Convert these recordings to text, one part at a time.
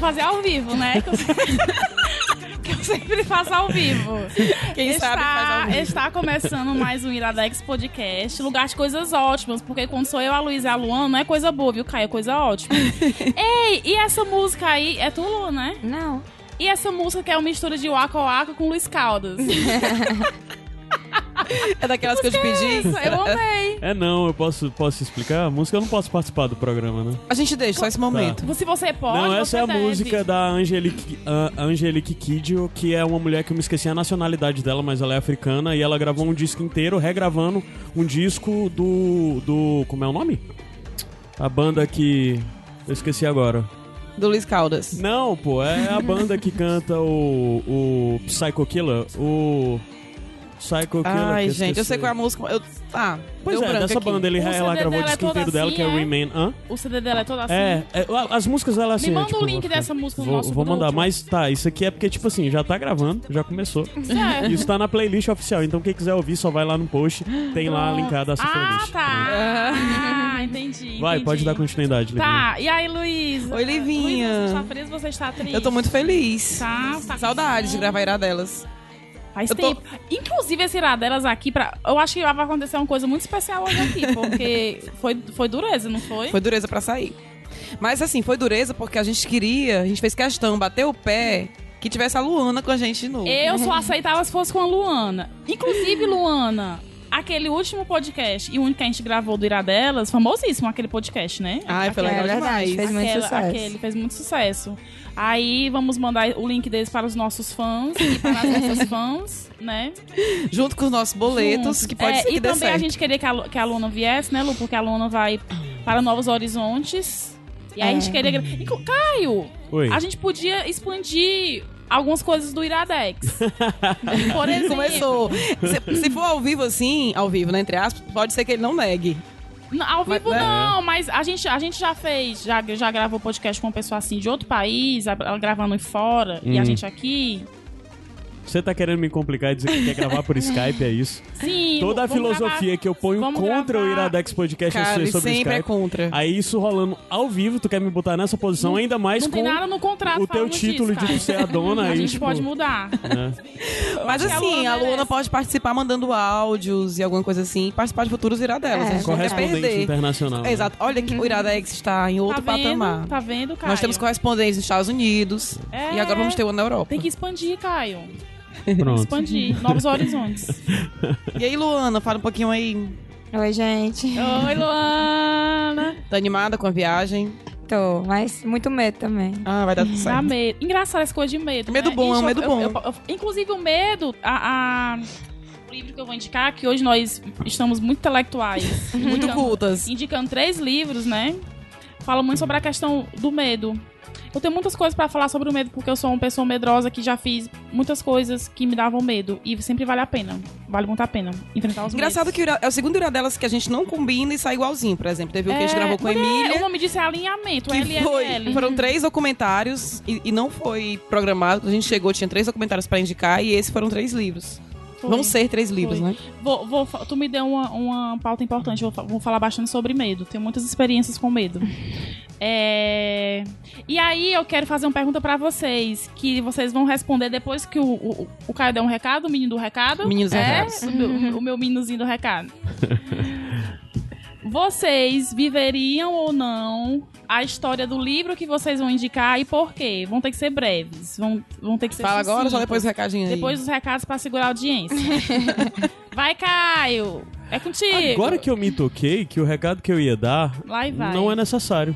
Fazer ao vivo, né? Que eu, sempre faço ao vivo. Quem está, sabe faz ao vivo. Está começando mais um Iradex Podcast, lugar de coisas ótimas, porque quando sou eu, a Luísa e a Luana, não é coisa boa, viu, Caio? É coisa ótima. Ei, e essa música aí, é tu, Lu, né? Não. E essa música que é uma mistura de Waka Waka com Luiz Caldas. É daquelas que eu te pedi? Isso, eu amei. É não, eu posso, posso explicar? A música eu não posso participar do programa, né? A gente deixa, só esse momento. Se você pode, não, essa você é a deve. música da Angelique, a Angelique Kidjo, que é uma mulher que eu me esqueci a nacionalidade dela, mas ela é africana, e ela gravou um disco inteiro, regravando um disco do. do. Como é o nome? A banda que. Eu esqueci agora. Do Luiz Caldas. Não, pô, é a banda que canta o. o Psycho Killer. O. Psycho Killer. Ai, que gente, eu sei qual é a música. Eu... Ah, Pois deu é, branco dessa aqui. banda ele, O ela gravou o é disco inteiro dela, assim, que é é? Remain. Hã? O CD dela é todo assim. É, é, as músicas dela assim. Me é, manda tipo, o link dessa música no Vou, nosso vou mandar, grupo. mas tá, isso aqui é porque, tipo assim, já tá gravando, já começou. Certo. Isso tá na playlist oficial, então quem quiser ouvir só vai lá no post, tem lá linkada essa Ah, playlist. tá. Ah, entendi. Vai, entendi. pode dar continuidade, Livinha. Tá, e aí, Luiz? Oi, Livinha. Luiz, você está feliz você está triste? Eu tô muito feliz. Tá, tá Saudades de gravar irá delas. Faz Eu tô- tempo. Inclusive, esse irá delas aqui, pra... eu acho que vai acontecer uma coisa muito especial hoje aqui, porque foi, foi dureza, não foi? Foi dureza pra sair. Mas assim, foi dureza porque a gente queria, a gente fez questão, bater o pé, que tivesse a Luana com a gente de novo. Eu só aceitava se fosse com a Luana. Inclusive, Luana, aquele último podcast e o único que a gente gravou do Irá delas, famosíssimo aquele podcast, né? Ai, foi É legal verdade, demais. fez muito Aquela- sucesso. Aquele fez muito sucesso. Aí vamos mandar o link deles para os nossos fãs e para as nossas fãs, né? Junto com os nossos boletos, Juntos. que pode É, ser que E dê também certo. a gente queria que a, que a Luna viesse, né, Lu? Porque a Luna vai para Novos Horizontes. E aí a gente É. queria... Inclu- Caio, Oi. a gente podia expandir algumas coisas do Iradex. Por exemplo... Começou. Se, se for ao vivo assim, ao vivo, né, entre aspas, pode ser que ele não negue. Ao Mas, vivo né? não, mas a gente, a gente já fez, já, já gravou podcast com uma pessoa assim de outro país, ela gravando fora, e a Hum. gente aqui. Você tá querendo me complicar e dizer que quer gravar por Skype, é isso? Sim. Toda a filosofia gravar- que eu ponho vamos contra o gravar- Iradex Podcast é Cara, ele sobre sempre é Skype. contra. Aí isso rolando ao vivo, tu quer me botar nessa posição, ainda mais Não com tem nada no contrato o teu título disso, de cara. ser a dona. A aí, gente tipo, pode mudar. né? Mas assim, Luana a Luana pode participar mandando áudios e alguma coisa assim, participar de futuros iradelas. É, Correspondente internacional. né? Exato. Olha que o Iradex está em outro tá vendo? patamar. Tá vendo, Caio? Nós temos correspondentes nos Estados Unidos É. e agora vamos ter uma na Europa. Tem que expandir, Caio. Pronto. Expandir. Novos horizontes. E aí, Luana, fala um pouquinho aí. Oi, gente. Oi, Luana. Tá animada com a viagem? Tô, mas muito medo também. Ah, vai dar tudo Dá certo. medo. Engraçado essa coisa de medo. Medo né? bom, é um medo eu- bom. eu- eu- eu- inclusive, o medo. A, a- o livro que eu vou indicar, que hoje nós estamos muito intelectuais. Muito indicando- cultas. Indicando três livros, né? Fala muito sobre a questão do medo. Eu tenho muitas coisas pra falar sobre o medo, porque eu sou uma pessoa medrosa que já fiz muitas coisas que me davam medo. E sempre vale a pena. Vale muito a pena enfrentar os Engraçado medos. que o Ira- é o segundo Iradelas que a gente não combina e sai igualzinho, por exemplo. Teve o que a gente É, gravou com a mulher, Emília. O nome disso é alinhamento, Que LLL. foi, foram três documentários e, e não foi programado. A gente chegou, tinha três documentários pra indicar e esses foram três livros. Foi. Vão ser três livros, Foi. né? Vou, vou tu me deu uma, uma pauta importante. Vou, vou falar bastante sobre medo. Tenho muitas experiências com medo. É, E aí eu quero fazer uma pergunta pra vocês, que vocês vão responder depois que o, o, o Caio der um recado, o menino do recado. Meninos é, recados. o meu, o meu meninozinho do recado. Vocês viveriam ou não a história do livro que vocês vão indicar e por quê? Vão ter que ser breves. Vão, vão ter que ser Fala agora ou só depois do recadinho aí? Depois dos recados pra segurar a audiência. vai, Caio! É contigo. Agora que eu me toquei, que o recado que eu ia dar Lá e vai. não é necessário.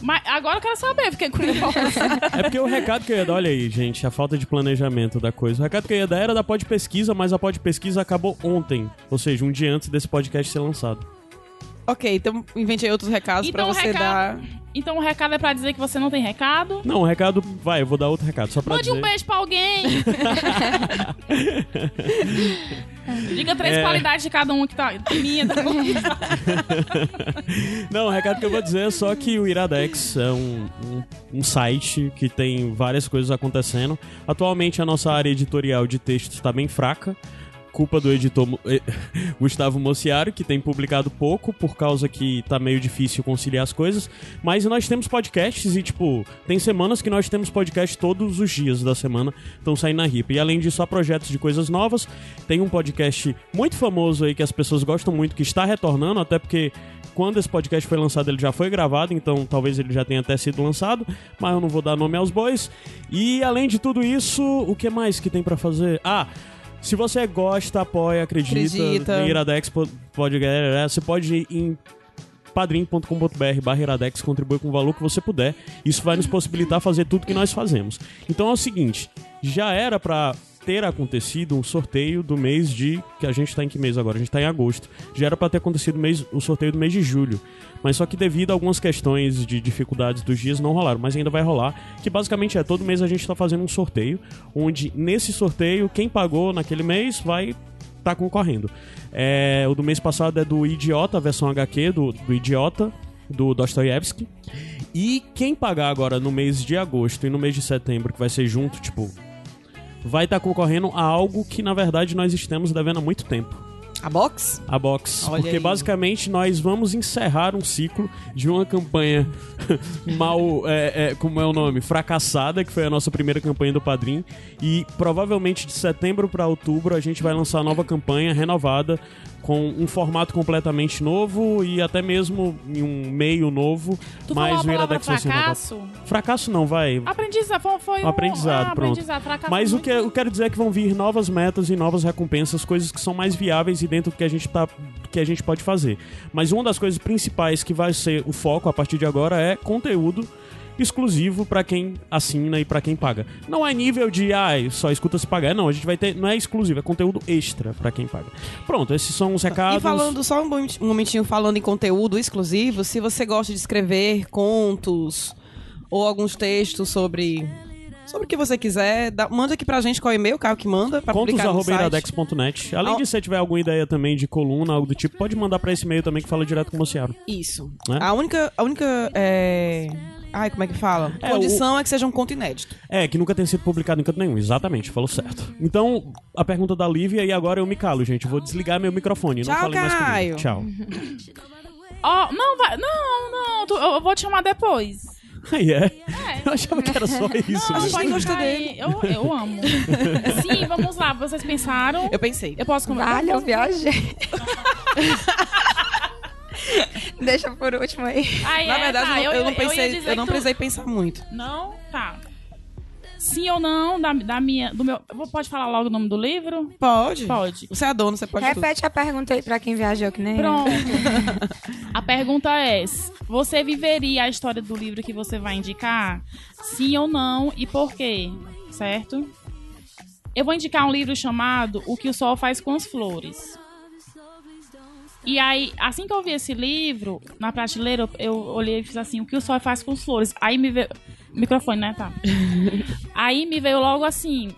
Mas agora eu quero saber, fiquei curiosa. É porque o recado que eu ia dar, olha aí, gente, a falta de planejamento da coisa. O recado que eu ia dar era da pod pesquisa, mas a pod pesquisa acabou ontem. Ou seja, um dia antes desse podcast ser lançado. Ok, então inventei outros recados Então, pra você recado- dar. Então o recado é pra dizer que você não tem recado? Não, o recado. Vai, eu vou dar outro recado, só pra Mande dizer. um beijo pra alguém! Diga três É. qualidades de cada um que tá. Minha, da Não, o recado que eu vou dizer é só que o Iradex é um, um, um site que tem várias coisas acontecendo. Atualmente a nossa área editorial de texto está bem fraca. Culpa do editor eh, Gustavo Mociaro, que tem publicado pouco por causa que tá meio difícil conciliar as coisas. Mas nós temos podcasts e, tipo, tem semanas que nós temos podcast todos os dias da semana estão saindo na RIP. E além disso, há projetos de coisas novas. Tem um podcast muito famoso aí que as pessoas gostam muito, que está retornando, até porque quando esse podcast foi lançado, ele já foi gravado, então talvez ele já tenha até sido lançado, mas eu não vou dar nome aos bois. E além de tudo isso, o que mais que tem pra fazer? Ah, se você gosta, apoia, acredita, Acredita. Iradex po- pode, é, você pode ir em padrim.com.br barra iradex, contribui com o valor que você puder. Isso vai nos possibilitar fazer tudo que nós fazemos. Então é o seguinte, já era pra ter acontecido um sorteio do mês de... que a gente tá em que mês agora? A gente tá em agosto. Já era pra ter acontecido mês, o sorteio do mês de julho. Mas só que devido a algumas questões de dificuldades dos dias não rolaram, mas ainda vai rolar, que basicamente é todo mês a gente tá fazendo um sorteio, onde nesse sorteio quem pagou naquele mês vai tá concorrendo. É, o do mês passado é do Idiota, versão HQ do, do Idiota, do Dostoiévski. E quem pagar agora no mês de agosto e no mês de setembro, que vai ser junto, tipo, vai estar concorrendo a algo que na verdade nós estamos devendo há muito tempo. A box? A box. Olha porque aí. basicamente nós vamos encerrar um ciclo de uma campanha mal. é, é, como é o nome? Fracassada, que foi a nossa primeira campanha do Padrim. E provavelmente de setembro para outubro a gente vai lançar a nova campanha renovada. Com um formato completamente novo e até mesmo em um meio novo. Tu mas o Iradex ser renovado. fracasso? Fracasso não, vai. Aprendizado, foi, foi Um aprendizado, ah, pronto. aprendizado, fracasso Mas o que eu quero dizer é que vão vir novas metas e novas recompensas, coisas que são mais viáveis e dentro do que a gente tá, do que a gente pode fazer. Mas uma das coisas principais que vai ser o foco a partir de agora é conteúdo exclusivo pra quem assina e pra quem paga. Não é nível de ah, só escuta se pagar, não, a gente vai ter, não é exclusivo, é conteúdo extra pra quem paga. Pronto, esses são os recados. E falando, só um moment- momentinho falando em conteúdo exclusivo, se você gosta de escrever contos ou alguns textos sobre. Sobre o que você quiser, dá- manda aqui pra gente qual e-mail, o Caio que manda, pra publicar no site. Além de você tiver alguma ideia também de coluna, algo do tipo, pode mandar pra esse e-mail também que fala direto com o Mociaro. Isso. Né? A única. A única. É... Ai, como é que fala? É, Condição é que seja um conto inédito. É, que nunca tenha sido publicado em canto nenhum. Exatamente, falou certo. Então, a pergunta da Lívia e agora eu me calo, gente. Vou desligar meu microfone. não Tchau, falem mais comigo. Caio. Tchau. Ó, não, vai. Não, não. tu- eu, vou te chamar depois. Aí é. É. Eu achava que era só isso. Não, fica gosta aí. Eu, eu amo. Sim, vamos lá. Vocês pensaram? Eu pensei. Eu posso conversar? Vale, eu viajei. Deixa por último aí. Na é, verdade, tá, eu, não- eu não pensei, dizer eu não tu- precisei pensar muito. Não? Tá. Sim ou não da, da minha. Do meu. Pode falar logo o nome do livro? Pode. Pode. Você é dono, você pode tudo. Repete a pergunta aí pra quem viajou que nem eu. Pronto. a pergunta é: você viveria a história do livro que você vai indicar? Sim ou não e por quê? Certo? Eu vou indicar um livro chamado O que o Sol Faz com as Flores. E aí, assim que eu vi esse livro, na prateleira, eu- eu olhei e fiz assim, o que o sol faz com as flores? Aí me veio... Microfone, né? Tá. aí me veio logo assim,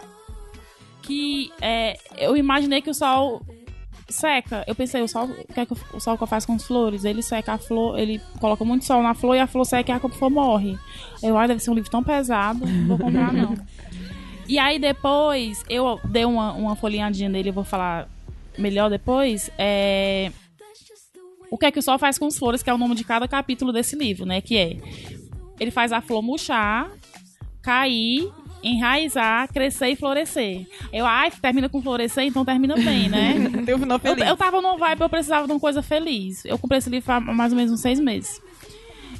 que é, eu imaginei que o sol seca. Eu pensei, o sol, o que é que o sol que faz com as flores? Ele seca a flor, ele coloca muito sol na flor e a flor seca e a flor morre. Eu, ai, deve ser um livro tão pesado, não vou comprar não. E aí depois, eu dei uma, uma folheadinha nele, eu vou falar melhor depois. É... O que é que o sol faz com as flores, que é o nome de cada capítulo desse livro, né? Que é, ele faz a flor murchar, cair, enraizar, crescer e florescer. Eu, ai, termina com florescer, então termina bem, né? Tem um final Eu, feliz. eu tava num vibe, eu precisava de uma coisa feliz. Eu comprei esse livro há mais ou menos uns seis meses.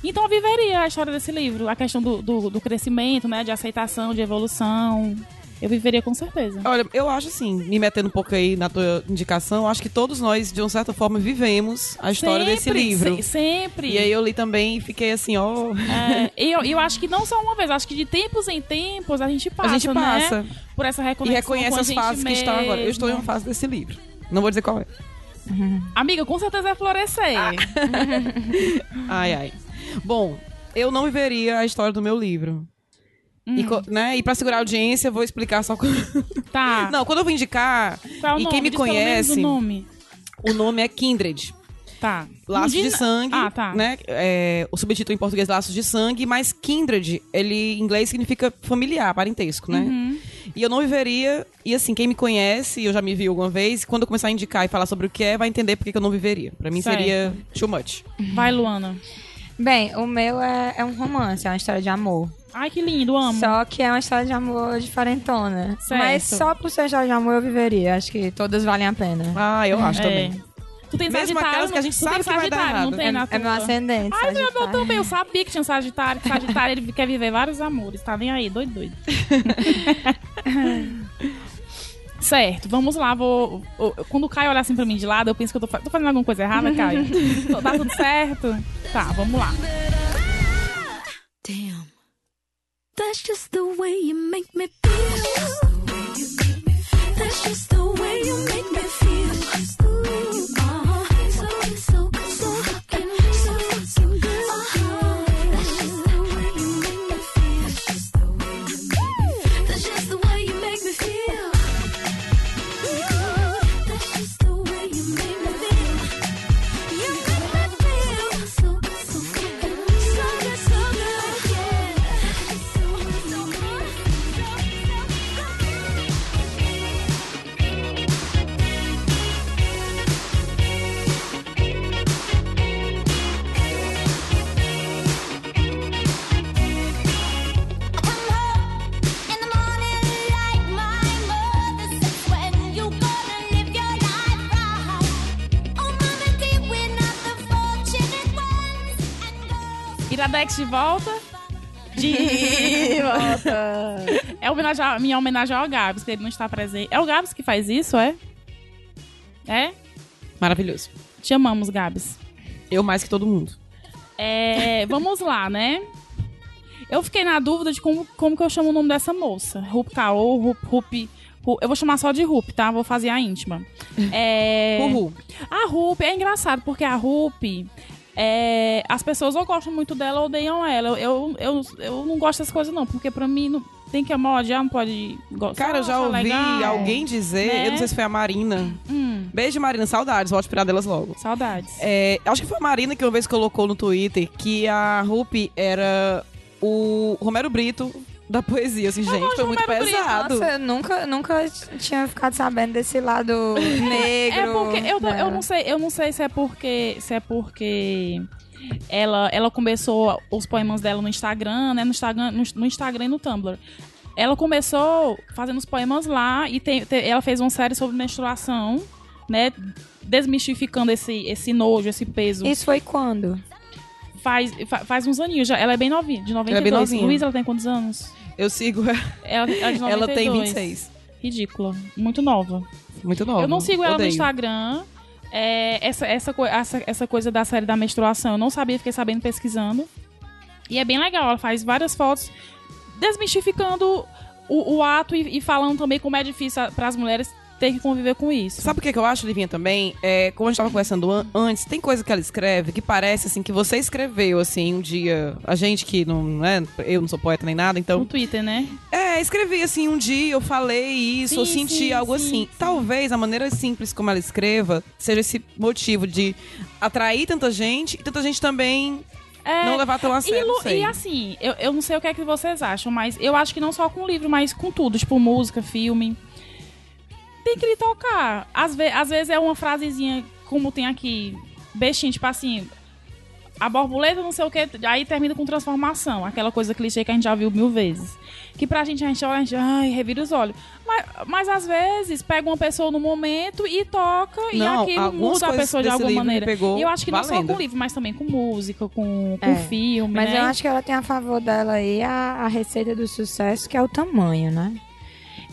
Então eu viveria a história desse livro, a questão do, do, do crescimento, né? De aceitação, de evolução. Eu viveria com certeza. Olha, eu acho assim, me metendo um pouco aí na tua indicação, acho que todos nós, de uma certa forma, vivemos a história desse Sempre, livro. se- sempre. E aí eu li também e fiquei assim, ó. É, e eu, eu acho que não só uma vez, acho que de tempos em tempos a gente passa, a gente passa. né? Por essa E reconexão reconhece com a as fases que está agora. Eu estou em uma fase desse livro. Não vou dizer qual é. Amiga, com certeza é florescer. Ai, ai. Bom, eu não viveria a história do meu livro. E, co- né, e pra segurar a audiência, eu vou explicar só. Tá. Não, quando eu vou indicar, Qual e nome? quem me Diz conhece, o nome. o nome é Kindred. Tá. Laços de Indígena- sangue, Ah, tá. né? É, o subtítulo em português Laços de sangue, mas kindred, ele em inglês significa familiar, parentesco, né? Uhum. E eu não viveria, e assim, quem me conhece, eu já me viu alguma vez, quando eu começar a indicar e falar sobre o que é, vai entender por que eu não viveria. Pra mim Certo. seria too much. Vai, Luana. Bem, o meu é, é um romance, é uma história de amor. Ai, que lindo, amo. Só que é uma história de amor diferentona. Certo. Mas só por ser história de amor eu viveria. Acho que todas valem a pena. Ah, eu acho É. também. Tu tem Mesmo Sagitário, aquelas que a gente sabe que vai dar Sagitário, errado. Não tem É, na é meu ascendente. Ai, meu eu Sagitário. também. Eu sabia que tinha Sagitário. que Sagitário, ele quer viver vários amores. Tá nem aí, doido, doido. certo, vamos lá. Vou, eu- quando o Caio olha assim pra mim de lado, eu penso que eu tô, tô fazendo alguma coisa errada, Caio. Tô- tá tudo certo? Tá, vamos lá. Damn. That's just the way you make me feel. That's just the way you make me feel. Iradex de volta. De volta. É homenagem a- minha homenagem ao Gabs, que ele não está presente. É o Gabs que faz isso, é? É? Maravilhoso. Te amamos, Gabs. Eu mais que todo mundo. É, vamos lá, né? Eu fiquei na dúvida de como, como que eu chamo o nome dessa moça. Rup Caô, Rup, Rup, Ru- Eu vou chamar só de Rup, tá? Vou fazer a íntima. É... Uhul. A Rup é engraçado, porque a Rup. É, as pessoas ou gostam muito dela ou odeiam ela. Eu, eu, eu não gosto dessas coisas, não, porque pra mim não, tem que amar, odiar, não pode gostar. Cara, eu já achar ouvi legal. alguém dizer, né? eu não sei se foi a Marina. Hum, Beijo, Marina, saudades, vou tirar delas logo. saudades. É, acho que foi a Marina que uma vez colocou no Twitter que a Rupi era o Romero Brito da poesia. Assim, gente, foi muito pesado. Nossa, eu nunca, nunca tinha ficado sabendo desse lado negro. É porque eu, eu dela. não sei, eu não sei se é porque se é porque ela, ela começou os poemas dela no Instagram, né, no Instagram, no, no Instagram e no Tumblr. Ela começou fazendo os poemas lá e tem, tem- ela fez uma série sobre menstruação, né, desmistificando esse esse nojo, esse peso. Isso foi quando? Faz fa- faz uns aninhos já. Ela é bem novinha, de 92. é bem novinha. Luísa, ela tem quantos anos? Eu sigo. Ela, ela é de 92. Ela tem 26. Ridícula, muito nova. Muito nova. Eu não sigo ela Odeio. no Instagram. É, essa, essa, essa, essa coisa da série da menstruação, eu não sabia, fiquei sabendo pesquisando. E é bem legal, ela faz várias fotos desmistificando o, o ato e, e falando também como é difícil para as mulheres ter que conviver com isso. Sabe o que, que eu acho, Livinha, também? É, como a gente tava conversando an- antes, tem coisa que ela escreve que parece, assim, que você escreveu, assim, um dia... A gente que não é... Eu não sou poeta nem nada, No então... Twitter, né? É, escrevi, assim, um dia eu falei isso, Sim, eu senti sim, algo sim, assim. sim. Talvez a maneira simples como ela escreva seja esse motivo de atrair tanta gente e tanta gente também É, não levar tão a E, sério, sei. e assim, eu, eu não sei o que é que vocês acham, mas eu acho que não só com livro, mas com tudo, tipo música, filme. Tem que lhe tocar. Às, ve às vezes é uma frasezinha, como tem aqui, bestinha, tipo assim. A borboleta, não sei o que, aí termina com transformação. Aquela coisa clichê que a gente já viu mil vezes. Que pra gente, a gente olha, a gente, ai, revira os olhos. Mas, mas às vezes, pega uma pessoa no momento e toca, e Não, aquilo algumas muda a pessoa de alguma maneira. pegou E eu acho que não só valendo. com livro, mas também com música, com, com É, filme, Mas né? eu acho que ela tem a favor dela aí a, a receita do sucesso, que é o tamanho, né?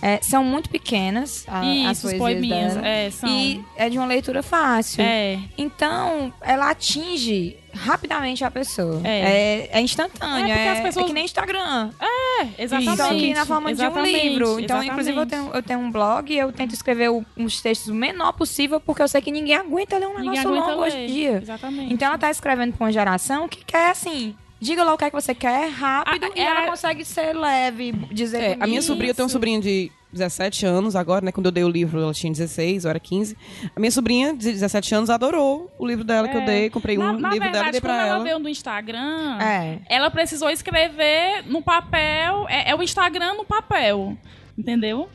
É, são muito pequenas a, as Isso, os poesias poeminhas. dela. É, são. E é de uma leitura fácil. É. Então, ela atinge rapidamente a pessoa. É. É, é instantâneo. É, É, porque as pessoas- é que nem Instagram. É, exatamente. Só que na forma Exatamente, de um livro. Então, inclusive, eu exatamente. tenho, eu tenho um blog e eu tento escrever o- uns textos o menor possível, porque eu sei que ninguém aguenta ler um negócio longo hoje ler. em dia. Exatamente. Então, ela tá escrevendo pra uma geração que quer, assim... Diga lá o que é que você quer, rápido, Ah, e é- ela consegue ser leve, dizer É, a minha bonito. sobrinha, eu tenho uma sobrinha de 17 anos agora, né? Quando eu dei o livro, ela tinha 16, eu era 15. A minha sobrinha de 17 anos adorou o livro dela que eu É. dei. Comprei na, um na livro dela e verdade, dei pra quando ela ela. veio no Instagram, É. ela precisou escrever no papel. É, é o Instagram no papel. Entendeu?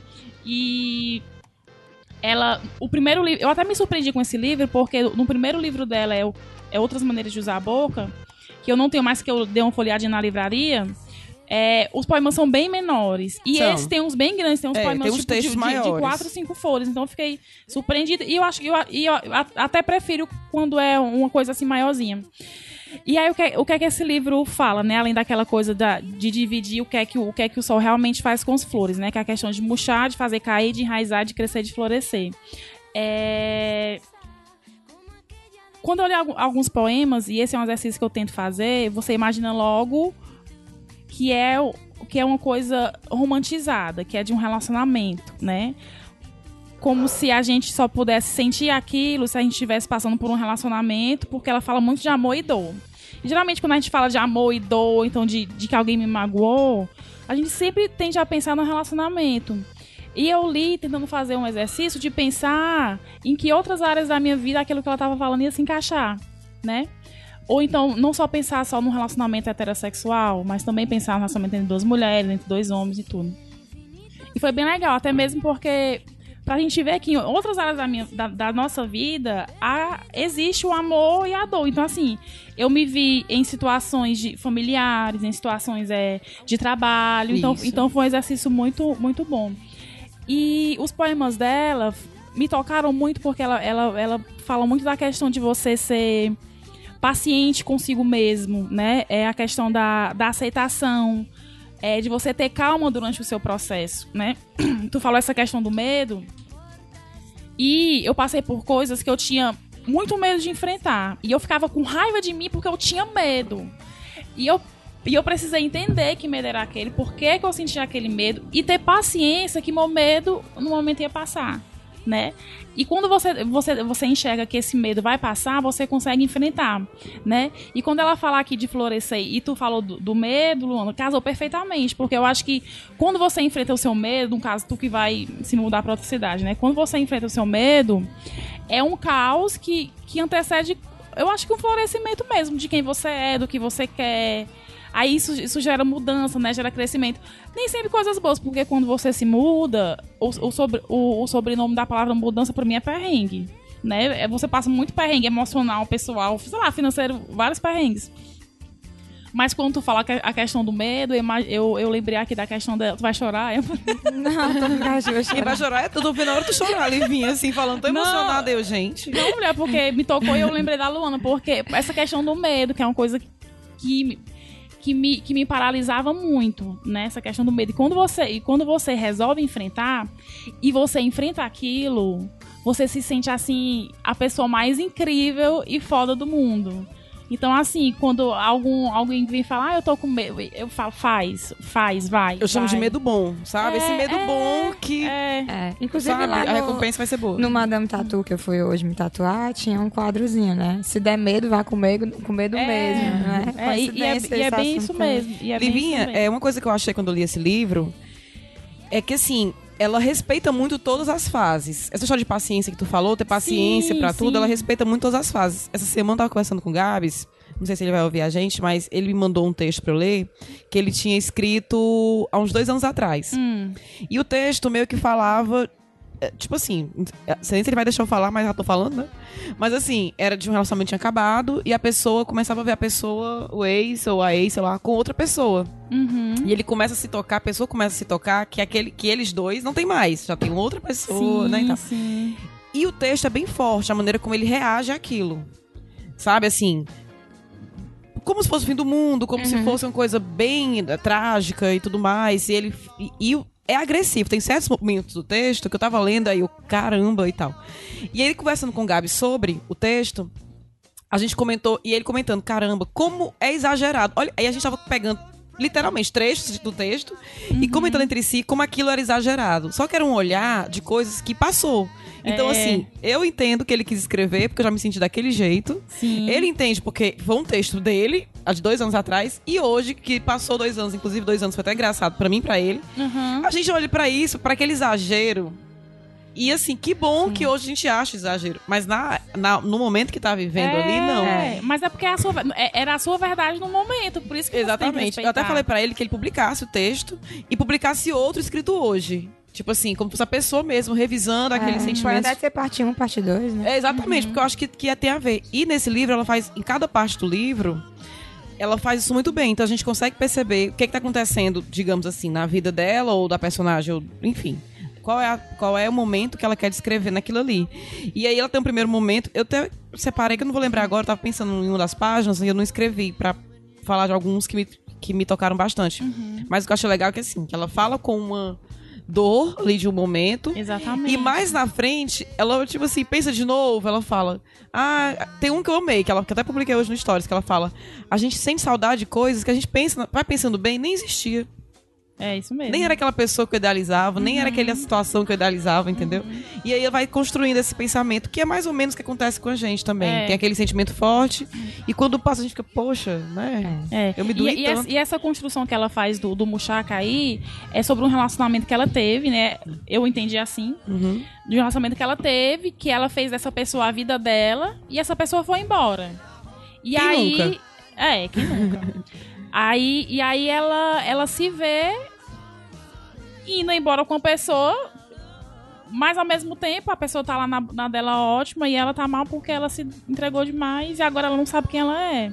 E ela. O primeiro livro. Eu até me surpreendi com esse livro, porque no primeiro livro dela é, o- é Outras Maneiras de Usar a Boca, que eu não tenho mais que eu dei uma folhadinha na livraria. É, os poemas são bem menores. E São. esse tem uns bem grandes, tem uns É, poemas tem uns tipo, de, de, de quatro, cinco folhas. Então eu fiquei surpreendida. E eu acho que eu, eu até prefiro quando é uma coisa assim maiorzinha. E aí, o que, o que é que esse livro fala, né? Além daquela coisa da, de dividir o que, é que, o o que é que o sol realmente faz com as flores, né? Que é a questão de murchar, de fazer cair, de enraizar, de crescer, de florescer. É... Quando eu algu- alguns poemas, e esse é um exercício que eu tento fazer, você imagina logo que é, que é uma coisa romantizada, que é de um relacionamento, né? Como se a gente só pudesse sentir aquilo se a gente estivesse passando por um relacionamento, porque ela fala muito de amor e dor. E, geralmente, quando a gente fala de amor e dor, então de, de que alguém me magoou, a gente sempre tende a pensar no relacionamento. E eu li tentando fazer um exercício de pensar em que outras áreas da minha vida aquilo que ela estava falando ia se encaixar, né? Ou então, não só pensar só num relacionamento heterossexual, mas também pensar no relacionamento entre duas mulheres, entre dois homens e tudo. E foi bem legal, até mesmo porque pra gente ver que em outras áreas da, minha, da, da nossa vida há, existe o amor e a dor. Então, assim, eu me vi em situações de familiares, em situações é, de trabalho. Então, Isso. então foi um exercício muito, muito bom. E os poemas dela me tocaram muito porque ela, ela, ela fala muito da questão de você ser paciente consigo mesmo, né? É a questão da, da aceitação, é de você ter calma durante o seu processo, né? Tu falou essa questão do medo. E eu passei por coisas que eu tinha muito medo de enfrentar. E eu ficava com raiva de mim porque eu tinha medo. E eu, e eu precisei entender que medo era aquele, por que, que eu sentia aquele medo, e ter paciência que meu medo no momento ia passar. Né? E quando você, você, você enxerga que esse medo vai passar, você consegue enfrentar, né? E quando ela falar aqui de florescer, e tu falou do, do medo, Luana, casou perfeitamente, porque eu acho que quando você enfrenta o seu medo, no caso, tu que vai se mudar pra outra cidade, né? Quando você enfrenta o seu medo, é um caos que, que antecede, eu acho que um florescimento mesmo, de quem você é, do que você quer. Aí isso, isso gera mudança, né? Gera crescimento. Nem sempre coisas boas, porque quando você se muda, o, o, sobre, o, o sobrenome da palavra mudança pra mim é perrengue. Né? É, Você passa muito perrengue emocional, pessoal, sei lá, financeiro, vários perrengues. Mas quando tu fala que- a questão do medo, eu, eu, lembrei aqui da questão dela. Tu vai chorar? Eu- Não, tô brincando, Quem vai chorar é tudo na hora tu chorar, Livinha, assim, falando, tô emocionada, eu, gente. Não, mulher, porque me tocou e eu lembrei da Luana, porque essa questão do medo, que é uma coisa que, que, me, que me paralisava muito, né? Questão do medo. E quando você, e quando você resolve enfrentar, e você enfrenta aquilo, você se sente assim, a pessoa mais incrível e foda do mundo. Então, assim, quando algum, alguém vem falar, ah, eu tô com medo, eu falo, faz, faz, vai. Eu chamo de vai. medo bom, sabe? Esse É, medo é, bom que, É, É, inclusive sabe, lá a no, recompensa vai ser boa. no Madame Tatu, que eu fui hoje me tatuar, tinha um quadrozinho, né? Se der medo, vá com medo, com medo É, mesmo, né? é, e, e é, e é esse bem assunto isso mesmo. E é bem isso Livinha, mesmo. é uma coisa que eu achei quando eu li esse livro é que assim, ela respeita muito todas as fases. Essa história de paciência que tu falou, ter paciência pra tudo, ela respeita muito todas as fases. Essa semana eu tava conversando com o Gabs, não sei se ele vai ouvir a gente, mas ele me mandou um texto pra eu ler que ele tinha escrito há uns dois anos atrás. Hum. E o texto meio que falava. É, Tipo assim, é, sei nem se ele vai deixar eu falar, mas já tô falando, né? Mas assim, era de um relacionamento que tinha acabado e a pessoa começava a ver a pessoa, o ex ou a ex, sei lá, com outra pessoa. Uhum. E ele começa a se tocar, a pessoa começa a se tocar que, aquele, que eles dois não tem mais, já tem outra pessoa, sim, né? E, tal. sim. e o texto é bem forte, a maneira como ele reage àquilo. Sabe assim. Como se fosse o fim do mundo, como se fosse uma coisa bem eh, trágica e tudo mais. E ele. E, e é agressivo. Tem certos momentos do texto que eu tava lendo aí, o caramba e tal. E ele conversando com o Gabi sobre o texto, a gente comentou, e ele comentando, caramba, como é exagerado. Olha, aí a gente tava pegando literalmente trechos do texto e comentando entre si como aquilo era exagerado. Só que era um olhar de coisas que passou. Então, É. assim, eu entendo que ele quis escrever, porque eu já me senti daquele jeito. Sim. Ele entende porque foi um texto dele, há de dois anos atrás, e hoje, que passou dois anos, inclusive dois anos foi até engraçado pra mim e pra ele. Uhum. A gente olha pra isso, pra aquele exagero. E assim, que bom que hoje a gente acha exagero. Mas na, na- no momento que tá vivendo ali, não. É, mas é porque é a sua, é- era a sua verdade no momento, por isso que Exatamente. Eu até falei pra ele que ele publicasse o texto e publicasse outro escrito hoje. Tipo assim, como se a pessoa mesmo, revisando aqueles É, Pode sentimentos. até ser parte 1, parte 2, né? É, exatamente, porque eu acho que, que ia ter a ver. E nesse livro, ela faz, em cada parte do livro, ela faz isso muito bem. Então a gente consegue perceber o que, que tá acontecendo, digamos assim, na vida dela ou da personagem, ou, enfim. Qual é, a- qual é o momento que ela quer descrever naquilo ali. E aí ela tem um primeiro momento. Eu até separei, que eu não vou lembrar agora, eu tava pensando em uma das páginas e eu não escrevi pra falar de alguns que me, que me tocaram bastante. Mas o que eu achei legal é que assim, que ela fala com uma dor ali de um momento. Exatamente. E mais na frente, ela, tipo assim, pensa de novo, ela fala. Ah, tem um que eu amei, que ela que até publiquei hoje no Stories, que ela fala. A gente sente saudade de coisas que a gente pensa, vai pensando bem, nem existia. É isso mesmo. Nem era aquela pessoa que eu idealizava, nem era aquela situação que eu idealizava, entendeu? E aí vai construindo esse pensamento, que é mais ou menos o que acontece com a gente também. É. Tem aquele sentimento forte, e quando passa a gente fica, poxa, né? É. Eu me doei e, tanto. essa, e essa construção que ela faz do, do Muxaca aí é sobre um relacionamento que ela teve, né? Eu entendi assim. Uhum. De um relacionamento que ela teve, que ela fez dessa pessoa a vida dela e essa pessoa foi embora. E Quem aí. nunca? É, quem nunca? aí, e aí ela, ela se vê indo embora com a pessoa. Mas ao mesmo tempo a pessoa tá lá na, na dela ótima e ela tá mal porque ela se entregou demais e agora ela não sabe quem ela é.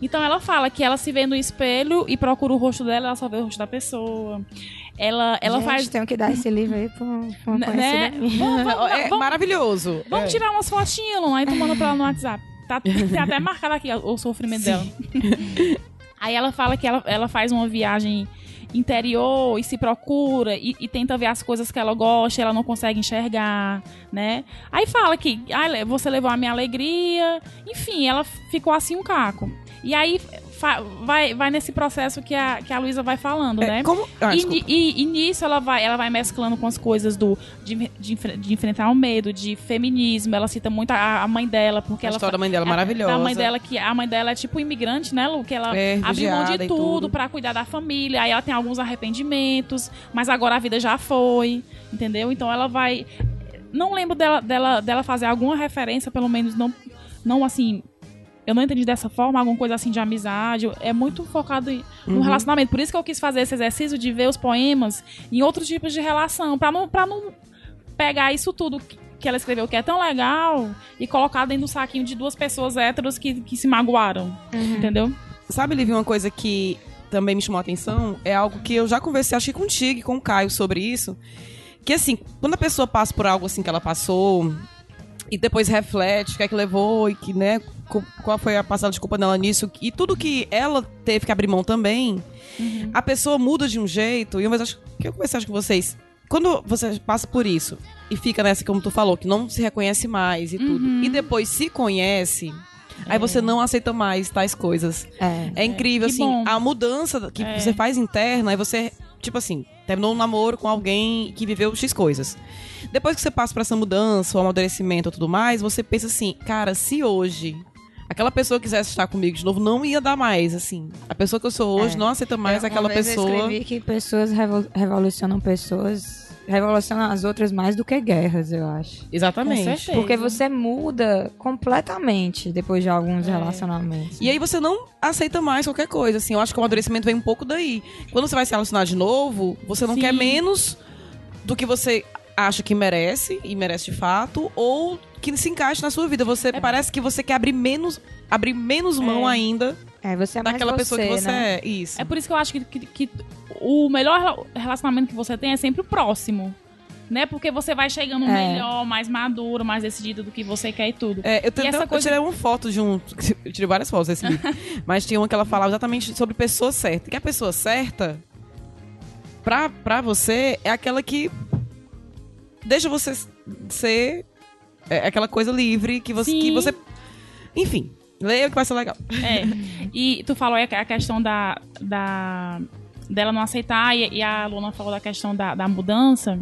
Então ela fala que ela se vê no espelho e procura o rosto dela, ela só vê o rosto da pessoa. Ela, ela Gente, faz. tenho que dar esse livro aí pra, pra uma Né? conhecida minha. Vamos, vamos, É vamos- maravilhoso. vamos É. tirar umas fotinhas, Luna, aí tu manda pra ela no WhatsApp. Tá, tem até marcado aqui o sofrimento dela. Aí ela fala que ela, ela faz uma viagem interior e se procura e, e tenta ver as coisas que ela gosta, ela não consegue enxergar, né? Aí fala que "Ai, le- você levou a minha alegria, enfim, ela ficou assim um caco. E aí vai, vai nesse processo que a, que a Luísa vai falando, É, né? como... Ah, e, e- e nisso ela vai, ela vai mesclando com as coisas do de, de, de enfrentar o medo, de feminismo. Ela cita muito a, a mãe dela, porque A ela história fa- da mãe dela é a- maravilhosa. Da mãe dela, que a mãe dela é tipo imigrante, né, Lu? Que ela É, abriu mão de tudo, tudo. pra cuidar da família. Aí ela tem alguns arrependimentos, mas agora a vida já foi, entendeu? Então ela vai. Não lembro dela, dela, dela fazer alguma referência, pelo menos não, não assim. Eu não entendi dessa forma, alguma coisa assim de amizade. É muito focado em- no Uhum. relacionamento. Por isso que eu quis fazer esse exercício de ver os poemas em outros tipos de relação, pra não, pra não pegar isso tudo que- que ela escreveu, que é tão legal, e colocar dentro do saquinho de duas pessoas héteros que, que se magoaram. Entendeu? Sabe, Liv, uma coisa que também me chamou a atenção é algo que eu já conversei, acho que contigo e com o Caio sobre isso. Que assim, quando a pessoa passa por algo assim que ela passou e depois reflete o que é que levou e que, né, qual foi a passada de culpa dela nisso e tudo que ela teve que abrir mão também, a pessoa muda de um jeito. E eu mas acho que eu conversei acho, com vocês. Quando você passa por isso e fica nessa, como tu falou, que não se reconhece mais e tudo, e depois se conhece, aí você não aceita mais tais coisas. É. É incrível, que assim, bom. a mudança que É. você faz interna, aí você, tipo assim, terminou um namoro com alguém que viveu X coisas. Depois que você passa por essa mudança, o amadurecimento e tudo mais, você pensa assim, cara, se hoje aquela pessoa quisesse estar comigo de novo, não ia dar mais, assim. A pessoa que eu sou hoje É. não aceita mais aquela vez Eu pessoa. escrevi que pessoas revol- revolucionam pessoas, revolucionam as outras mais do que guerras, eu acho. Exatamente. Porque você muda completamente depois de alguns relacionamentos. E aí você não aceita mais qualquer coisa, assim. Eu acho que o amadurecimento vem um pouco daí. Quando você vai se relacionar de novo, você não Sim. quer menos do que você acha que merece, e merece de fato, ou que se encaixe na sua vida. Você parece que você quer abrir menos, abrir menos mão É. ainda É, você é mais daquela pessoa que você, você né? é. Isso. É por isso que eu acho que, que, que o melhor rela- relacionamento que você tem é sempre o próximo. Né? Porque você vai chegando É. melhor, mais maduro, mais decidido do que você quer e tudo. É, eu, tentei- essa eu coisa- tirei uma foto de um. Eu tirei várias fotos desse livro. mas tinha uma que ela falava exatamente sobre pessoa certa. Que a pessoa certa. pra, pra você é aquela que deixa você ser é, aquela coisa livre que você, Sim. que você. Enfim, leia que vai ser legal. É. E tu falou aí a questão da, da dela não aceitar e, e a Luna falou da questão da, da mudança.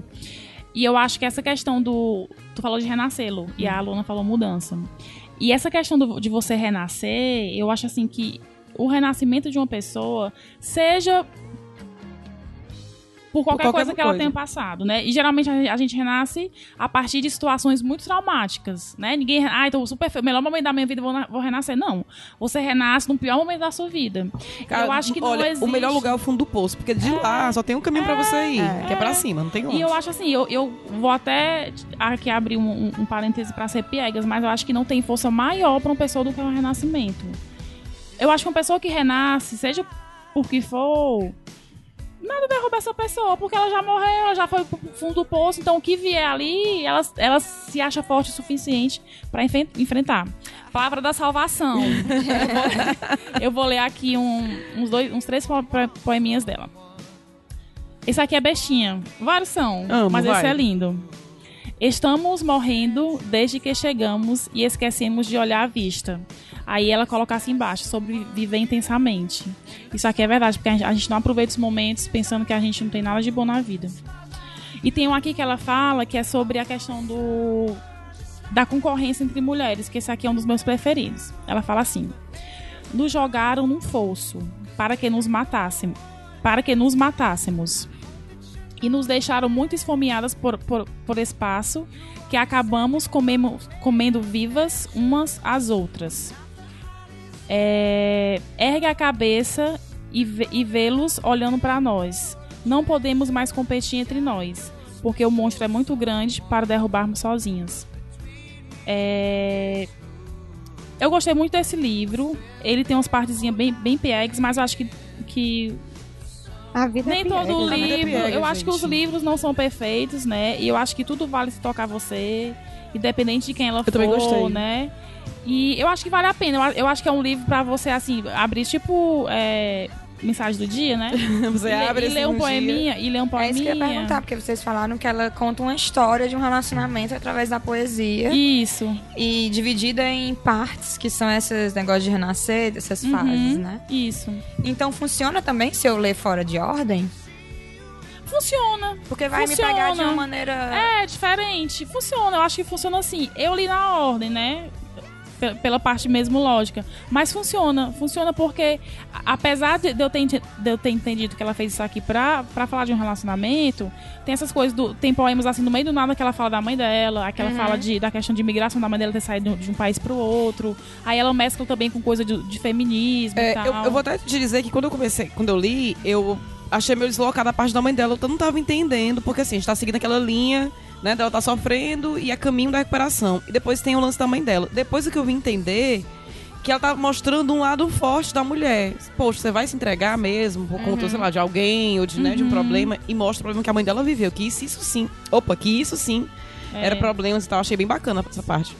E eu acho que essa questão do. Tu falou de renascer, Lu, e a Luna falou mudança. E essa questão do- de você renascer, eu acho assim que o renascimento de uma pessoa seja por qualquer, qualquer coisa que ela coisa. tenha passado, né? E geralmente a gente renasce a partir de situações muito traumáticas, né? Ninguém, ah, então super, o melhor momento da minha vida eu vou, na- vou renascer. Não. Você renasce no pior momento da sua vida. eu acho que olha, não existe. o melhor lugar é o fundo do poço, porque de lá só tem um caminho pra você ir, que é pra cima, não tem onde. E eu acho assim, eu, eu vou até aqui abrir um, um, um parêntese pra ser piegas, mas eu acho que não tem força maior pra uma pessoa do que um renascimento. Eu acho que uma pessoa que renasce, seja por que for, nada derruba essa pessoa, porque ela já morreu, ela já foi pro fundo do poço, então o que vier ali, ela, ela se acha forte o suficiente pra enfen- enfrentar. Palavra da salvação. eu, vou, eu vou ler aqui um- uns, dois, uns três po- po- poeminhas dela. Esse aqui é bestinha. Vários são, Amo, mas esse vai. é lindo. Estamos morrendo desde que chegamos e esquecemos de olhar a vista. Aí ela coloca assim embaixo, sobre viver intensamente. Isso aqui é verdade, porque a gente- não aproveita os momentos pensando que a gente não tem nada de bom na vida. E tem um aqui que ela fala que é sobre a questão do da concorrência entre mulheres, que esse aqui é um dos meus preferidos. Ela fala assim: nos jogaram num fosso para que nos matassem, para que nos matássemos. E nos deixaram muito esfomeadas por, por, por espaço que acabamos comemo, comendo vivas umas às outras. É, ergue a cabeça e, e vê-los olhando para nós. Não podemos mais competir entre nós, porque o monstro é muito grande para derrubarmos sozinhas. É, Eu gostei muito desse livro. Ele tem umas partezinhas bem, bem piegues, mas eu acho que, que A vida nem é todo é livro. piega, eu acho que os gente. livros não são perfeitos, né? E eu acho que tudo vale se tocar você, independente de quem ela Eu for, também gostei. né? E eu acho que vale a pena. Eu, acho que é um livro pra você, assim, abrir, tipo, é, mensagem do dia, né? Você e, abre e assim ler um dia. poeminha, e ler um É poeminha. isso que eu ia perguntar, porque vocês falaram que ela conta uma história de um relacionamento através da poesia Isso. e dividida em partes, que são esses negócios de renascer, dessas Uhum. fases, né? Isso. Então funciona também se eu ler fora de ordem? Funciona. Porque vai Funciona. me pegar de uma maneira. É, diferente. Funciona. Eu acho que funciona assim. Eu li na ordem, né? Pe- Pela parte mesmo lógica. Mas funciona. Funciona porque, apesar de eu ter, de eu ter entendido que ela fez isso aqui pra, pra falar de um relacionamento, tem essas coisas do. Tem poemas assim no meio do nada que ela fala da mãe dela, que ela fala de, da questão de imigração da mãe dela ter saído de um país pro outro. Aí ela mescla também com coisa de, de feminismo É, e tal. eu, eu vou até te dizer que quando eu comecei, quando eu li, eu achei meio deslocada a parte da mãe dela. Eu não tava entendendo, porque assim, a gente tá seguindo aquela linha, né? Dela tá sofrendo e é caminho da recuperação. E depois tem o lance da mãe dela. Depois é que eu vim entender que ela tá mostrando um lado forte da mulher. Poxa, você vai se entregar mesmo por conta, sei lá, de alguém ou de, né, de um problema e mostra o problema que a mãe dela viveu. Que isso, isso sim. Opa, que isso sim era problemas e tal. Achei bem bacana essa parte.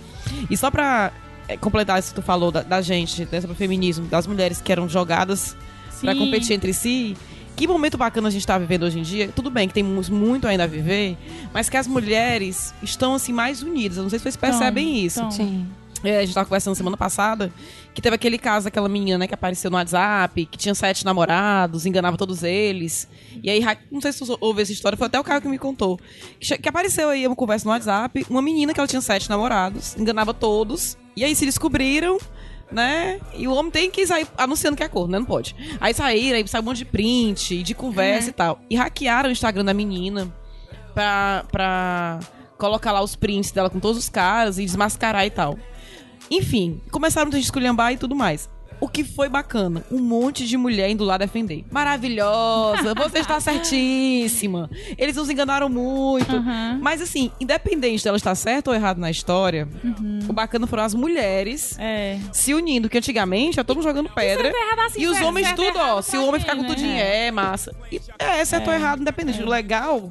E só pra é, completar isso que tu falou da, da gente, né, sobre o feminismo, das mulheres que eram jogadas pra Sim. competir entre si. Que momento bacana a gente tá vivendo hoje em dia. Tudo bem que temos muito ainda a viver, mas que as mulheres estão assim mais unidas. Eu não sei se vocês percebem isso. então. Sim. É, a gente tava conversando semana passada que teve aquele caso daquela menina, né, que apareceu no WhatsApp, que tinha sete namorados, enganava todos eles. E aí, não sei se você ouviu essa história, foi até o cara que me contou. Que, que apareceu aí uma conversa no WhatsApp, uma menina que ela tinha sete namorados, enganava todos. E aí se descobriram, né? E o homem tem que sair anunciando que é corno, né? Não pode. Aí saíram, aí saiu um monte de print, de conversa e tal. E hackearam o Instagram da menina pra, pra colocar lá os prints dela com todos os caras e desmascarar e tal. Enfim, começaram a esculhambar e tudo mais. O que foi bacana, um monte de mulher indo lá defender. Maravilhosa, você está certíssima. Eles nos enganaram muito. Aham. Mas assim, independente dela estar certa ou errada na história, o bacana foram as mulheres É. se unindo, que antigamente já todos jogando pedra. assim, e os homens tudo, ó. Se o homem quê, ficar com né? tudinho, é massa. E, é, certo ou errado, independente. O legal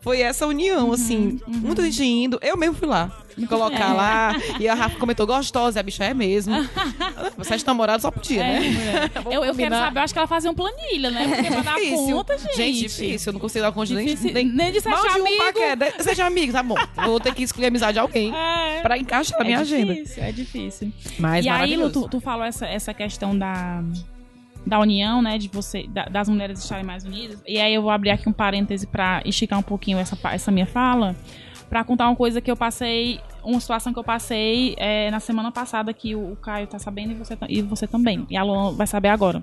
foi essa união, assim. Muita gente indo. Eu mesmo fui lá. Me colocar lá. E a Rafa comentou, gostosa. E a bicha é mesmo. Vocês namorados só podia, É, né? eu, eu quero saber, eu acho que ela fazia um planilha, né? Porque pra dar Difícil. conta, gente. Gente, difícil. Eu não consigo dar conta nem, Difícil. nem, Nem de ser mal de um amigo. paquera. Seja amigo, tá bom. Vou ter que escolher amizade de alguém É. pra encaixar na minha é agenda. difícil, é difícil. Mas e aí, Lu, tu, tu falou essa, essa questão da, da união, né? De você, da- das mulheres estarem mais unidas. E aí eu vou abrir aqui um parêntese pra esticar um pouquinho essa, essa minha fala. Pra contar uma coisa que eu passei, uma situação que eu passei é, na semana passada, que o, o Caio tá sabendo e você, ta- e você também. E a Luana vai saber agora.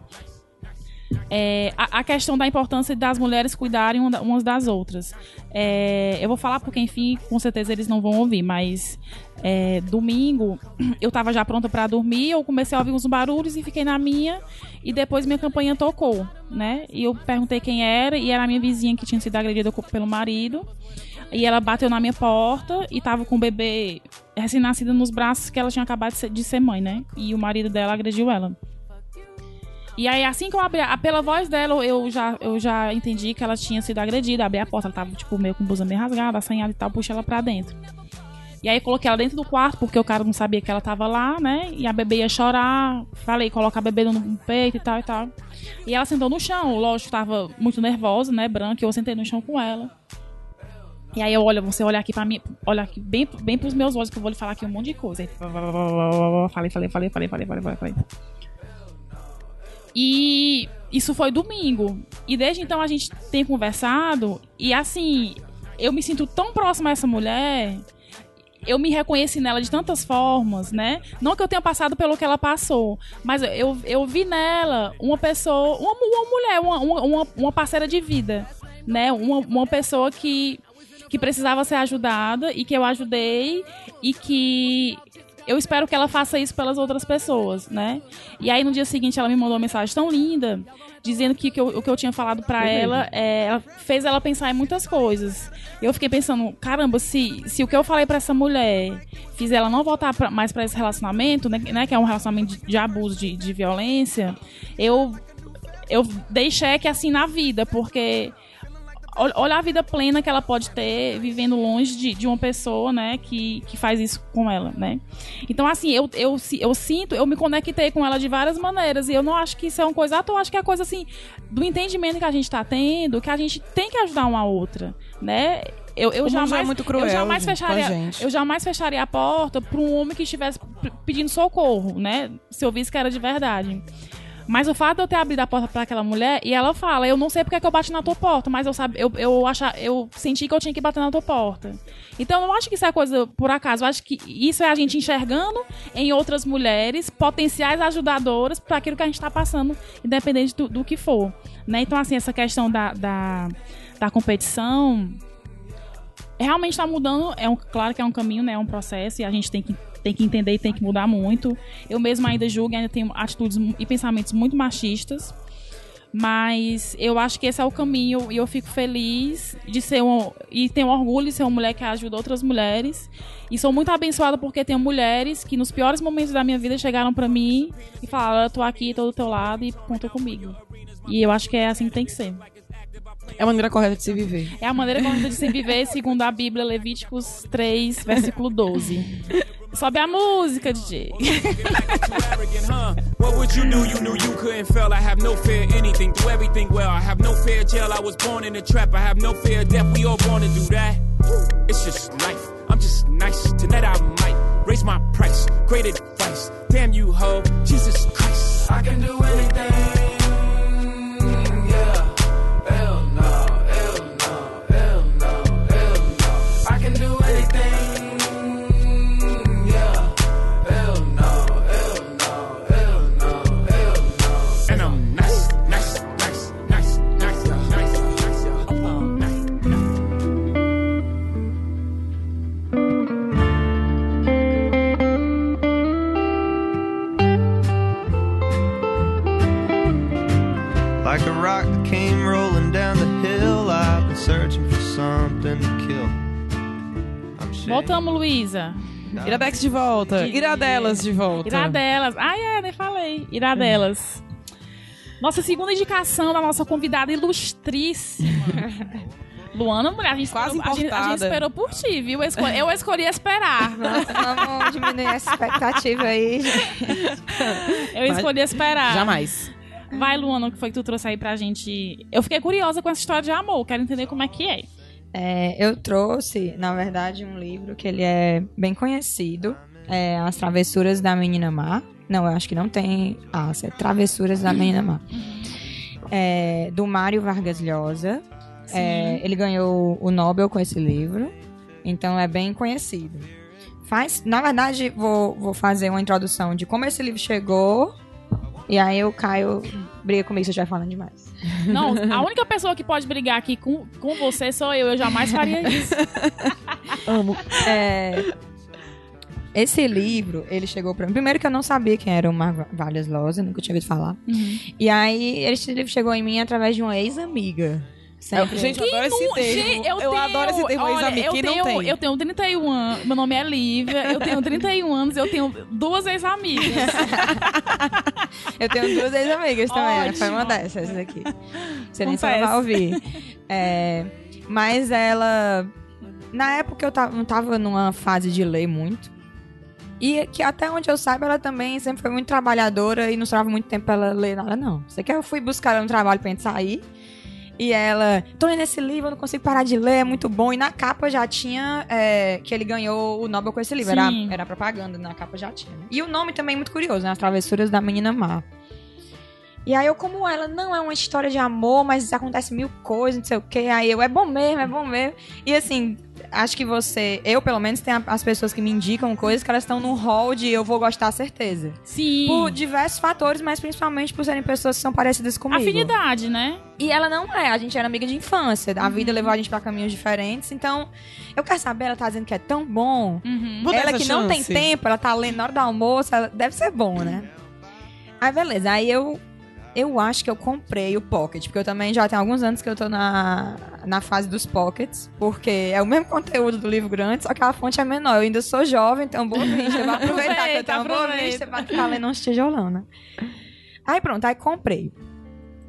É, a, a questão da importância das mulheres cuidarem uma da- umas das outras. É, eu vou falar porque, enfim, com certeza eles não vão ouvir, mas é, domingo eu tava já pronta pra dormir, eu comecei a ouvir uns barulhos e fiquei na minha, e depois minha campainha tocou, né? E eu perguntei quem era, e era a minha vizinha que tinha sido agredida pelo marido. E ela bateu na minha porta e tava com o bebê recém-nascido nos braços que ela tinha acabado de ser mãe, né? E o marido dela agrediu ela. E aí, assim que eu abri, a- pela voz dela, eu já, eu já entendi que ela tinha sido agredida. Abri a porta, ela tava, tipo, meio com blusa meio rasgada, assanhada e tal, puxei ela pra dentro. E aí, coloquei ela dentro do quarto, porque o cara não sabia que ela tava lá, né? E a bebê ia chorar. Falei, colocar a bebê no, peito e tal e tal. E ela sentou no chão, lógico, tava muito nervosa, né? Branca, eu sentei no chão com ela. E aí eu olho, você olha aqui pra mim, olha aqui bem, bem pros meus olhos, que eu vou lhe falar aqui um monte de coisa. Falei, falei, falei, falei, falei, falei, falei. E isso foi domingo. E desde então a gente tem conversado. E assim, eu me sinto tão próxima a essa mulher. Eu me reconheci nela de tantas formas, né? Não que eu tenha passado pelo que ela passou, mas eu, eu vi nela uma pessoa, uma, uma mulher, uma, uma- uma, parceira de vida, né? Uma, uma pessoa que, que precisava ser ajudada e que eu ajudei e que eu espero que ela faça isso pelas outras pessoas, né? E aí no dia seguinte ela me mandou uma mensagem tão linda, dizendo que, que eu- o que eu tinha falado pra ela, é, ela fez ela pensar em muitas coisas. Eu fiquei pensando, caramba, se, se o que eu falei pra essa mulher fiz ela não voltar pra- mais pra esse relacionamento, né, né, que é um relacionamento de, de abuso, de, de violência, eu eu dei cheque assim na vida, porque olha a vida plena que ela pode ter vivendo longe de, de uma pessoa, né, que, que faz isso com ela, né? Então, assim, eu, eu, eu sinto, eu me conectei com ela de várias maneiras e eu não acho que isso é uma coisa eu acho que é coisa, assim, do entendimento que a gente tá tendo, que a gente tem que ajudar uma outra, né? Eu, eu é jamais, muito cruel, eu jamais a fecharia, gente. eu jamais fecharia a porta para um homem que estivesse pedindo socorro, né? Se eu visse que era de verdade. Mas o fato de eu ter abrido a porta para aquela mulher, e ela fala, eu não sei porque é que eu bati na tua porta, mas eu, sabe, eu, eu, acha, eu senti que eu tinha que bater na tua porta. Então eu não acho que isso é coisa por acaso, eu acho que isso é a gente enxergando em outras mulheres potenciais ajudadoras para aquilo que a gente está passando, independente do, do que for. Né? Então, assim, essa questão da, da, da competição realmente está mudando. É um, claro que é um caminho, né? É um processo e a gente tem que, tem que entender e tem que mudar muito. Eu mesma ainda julgo, ainda tenho atitudes e pensamentos muito machistas. Mas eu acho que esse é o caminho e eu fico feliz de ser um. E tenho orgulho de ser uma mulher que ajuda outras mulheres. E sou muito abençoada porque tenho mulheres que nos piores momentos da minha vida chegaram pra mim e falaram: Eu tô aqui, tô do teu lado e conta comigo. E eu acho que é assim que tem que ser. É a maneira correta de se viver. É a maneira correta de se viver, segundo a Bíblia, Levíticos 3, versículo 12. Sobe a música, DJ. What would you do? You knew you couldn't fail. I have no fear anything. Do everything well. I have no fear jail. I was born in a trap. I have no fear death. We all born to do that. It's just life. I'm just nice. Tonight I might raise my price. Great advice. Damn you, ho. Jesus Christ. I can do anything. Iradex de volta. Iradelas de volta. Iradelas. Ah, é, nem falei. Iradelas. Nossa segunda indicação da nossa convidada ilustríssima. Luana, mulher, a gente, Quase esperou, a, gente, a gente esperou por ti, viu? Eu escolhi, eu escolhi esperar. Vamos diminuir essa expectativa aí. Eu escolhi esperar. Jamais. Vai, Luana, o que foi que tu trouxe aí pra gente? Eu fiquei curiosa com essa história de amor, quero entender como é que é. É, eu trouxe, na verdade, um livro que ele é bem conhecido. É As Travessuras da Menina Má. Não, eu acho que não tem as. É Travessuras da Menina Má. É, do Mário Vargas Llosa. É, ele ganhou o Nobel com esse livro. Então é bem conhecido. Faz, na verdade, vou, vou fazer uma introdução de como esse livro chegou. E aí o Caio briga comigo se eu estiver falando demais. Não, a única pessoa que pode brigar aqui com, com você sou eu. Eu jamais faria isso. É, esse livro, ele chegou pra mim. Primeiro que eu não sabia quem era o Mar Valles Loza, nunca tinha ouvido falar. Uhum. E aí, esse livro chegou em mim através de uma ex-amiga. Sempre. Gente, eu adoro esse Nu- termo. Gente, eu tenho- adoro esse termo, olha, eu Quem tenho, não tem? Eu tenho 31 anos, meu nome é Lívia, eu tenho 31 anos, eu tenho duas ex-amigas. Eu tenho duas ex-amigas também, né? foi uma Ótimo. dessas aqui. Você nem vai ouvir. É, mas ela. Na época eu tava, não tava numa fase de ler muito. E que até onde eu saiba, ela também sempre foi muito trabalhadora e não sobrava muito tempo pra ela ler nada, não. Sei que eu fui buscar ela no trabalho pra gente sair. E ela, tô lendo esse livro, eu não consigo parar de ler, é muito bom. E na capa já tinha é, que ele ganhou o Nobel com esse livro. Era, era propaganda, na capa já tinha. né? E o nome também é muito curioso, né? As Travessuras da Menina Má. E aí eu, como ela não é uma história de amor, mas acontece mil coisas, não sei o quê. Aí eu, é bom mesmo, é bom mesmo. E assim, acho que você, eu pelo menos, tenho as pessoas que me indicam coisas que elas estão no hall de eu vou gostar, certeza. Sim. Por diversos fatores, mas principalmente por serem pessoas que são parecidas comigo. Afinidade, né? E ela não é, a gente era amiga de infância. A vida levou a gente pra caminhos diferentes. Então, eu quero saber, ela tá dizendo que é tão bom. Uhum. Ela que não tem chance. tempo, ela tá lendo na hora do almoço, ela- deve ser bom, né? Aí, beleza. Aí eu. Eu acho que eu comprei o Pocket, porque eu também já tenho alguns anos que eu tô na, na fase dos Pockets, porque é o mesmo conteúdo do livro grande, só que a fonte é menor. Eu ainda sou jovem, então boa vista. Eu vou aproveitar que eu tenho uma boa vista pra ficar lendo uns tijolão, né? Aí pronto, aí comprei.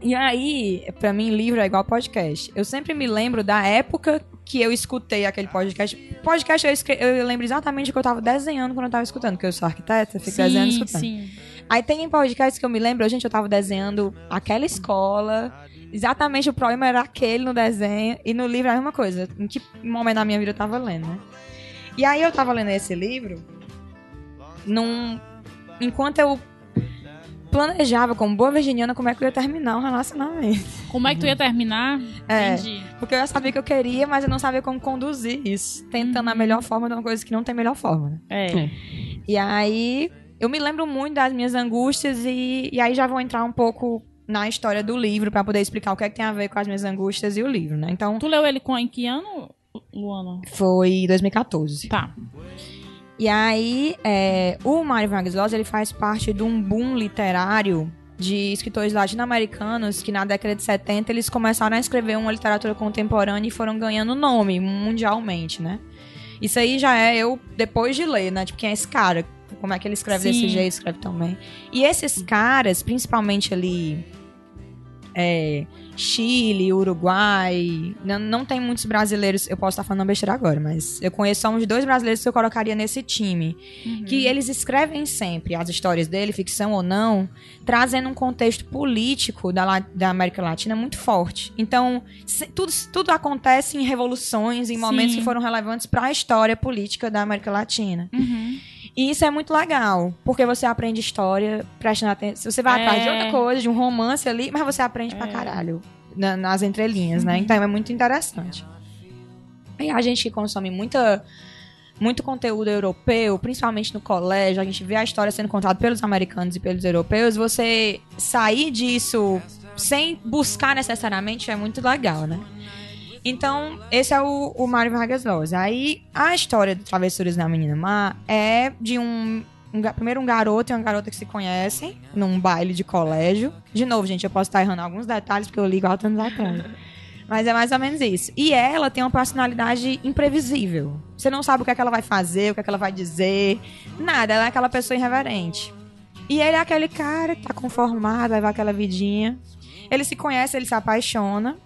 E aí, pra mim, livro é igual podcast. Eu sempre me lembro da época que eu escutei aquele podcast. Podcast eu, eu lembro exatamente o que eu tava desenhando quando eu tava escutando, porque eu sou arquiteta, fico desenhando e Sim, escutando. sim. Aí tem podcasts que eu me lembro, gente, eu tava desenhando aquela escola. Exatamente o problema era aquele no desenho. E no livro é a mesma coisa. Em que momento da minha vida eu tava lendo, né? E aí eu tava lendo esse livro. Num... Enquanto eu planejava, como boa virginiana, como é que eu ia terminar um relacionamento. Como é que tu ia terminar? É. Entendi. Porque eu já sabia que eu queria, mas eu não sabia como conduzir isso. Tentando a melhor forma de uma coisa que não tem melhor forma, né? É. E aí, eu me lembro muito das minhas angústias e, e aí já vou entrar um pouco na história do livro pra poder explicar o que é que tem a ver com as minhas angústias e o livro, né? Então, Tu leu ele com em que ano, Luana? foi 2014. Tá. E aí, é, o Mário Vargas Llosa, ele faz parte de um boom literário de escritores latino-americanos que na década de 70 eles começaram a escrever uma literatura contemporânea e foram ganhando nome mundialmente, né? Isso aí já é eu, depois de ler, né? Tipo, quem é esse cara? Como é que ele escreve Sim. desse jeito, escreve tão bem. E esses caras, principalmente ali... é, Chile, Uruguai. Não, não tem muitos brasileiros. Eu posso estar falando besteira agora, mas eu conheço só uns dois brasileiros que eu colocaria nesse time. Que eles escrevem sempre as histórias dele, ficção ou não, trazendo um contexto político da, da América Latina muito forte. Então, se- tudo, tudo acontece em revoluções, em momentos Sim. que foram relevantes para a história política da América Latina. Uhum. E isso é muito legal, porque você aprende história prestando atenção. Você vai É. atrás de outra coisa, de um romance ali, mas você aprende pra caralho na- nas entrelinhas, né? Então é muito interessante. E a gente que consome muita, muito conteúdo europeu, principalmente no colégio, a gente vê a história sendo contada pelos americanos e pelos europeus, você sair disso sem buscar necessariamente é muito legal, né? Então, esse é o, o Mário Vargas Llosa. Aí, a história do Travessuras da Menina Má é de um, um Primeiro, um garoto e uma garota que se conhecem num baile de colégio. De novo, gente, eu posso estar errando alguns detalhes, porque eu li quatro anos atrás. Mas é mais ou menos isso. E ela tem uma personalidade imprevisível. Você não sabe o que, é que ela vai fazer, o que, é que ela vai dizer. Nada, ela é aquela pessoa irreverente. E ele é aquele cara que tá conformado, vai aquela vidinha. Ele se conhece, ele se apaixona.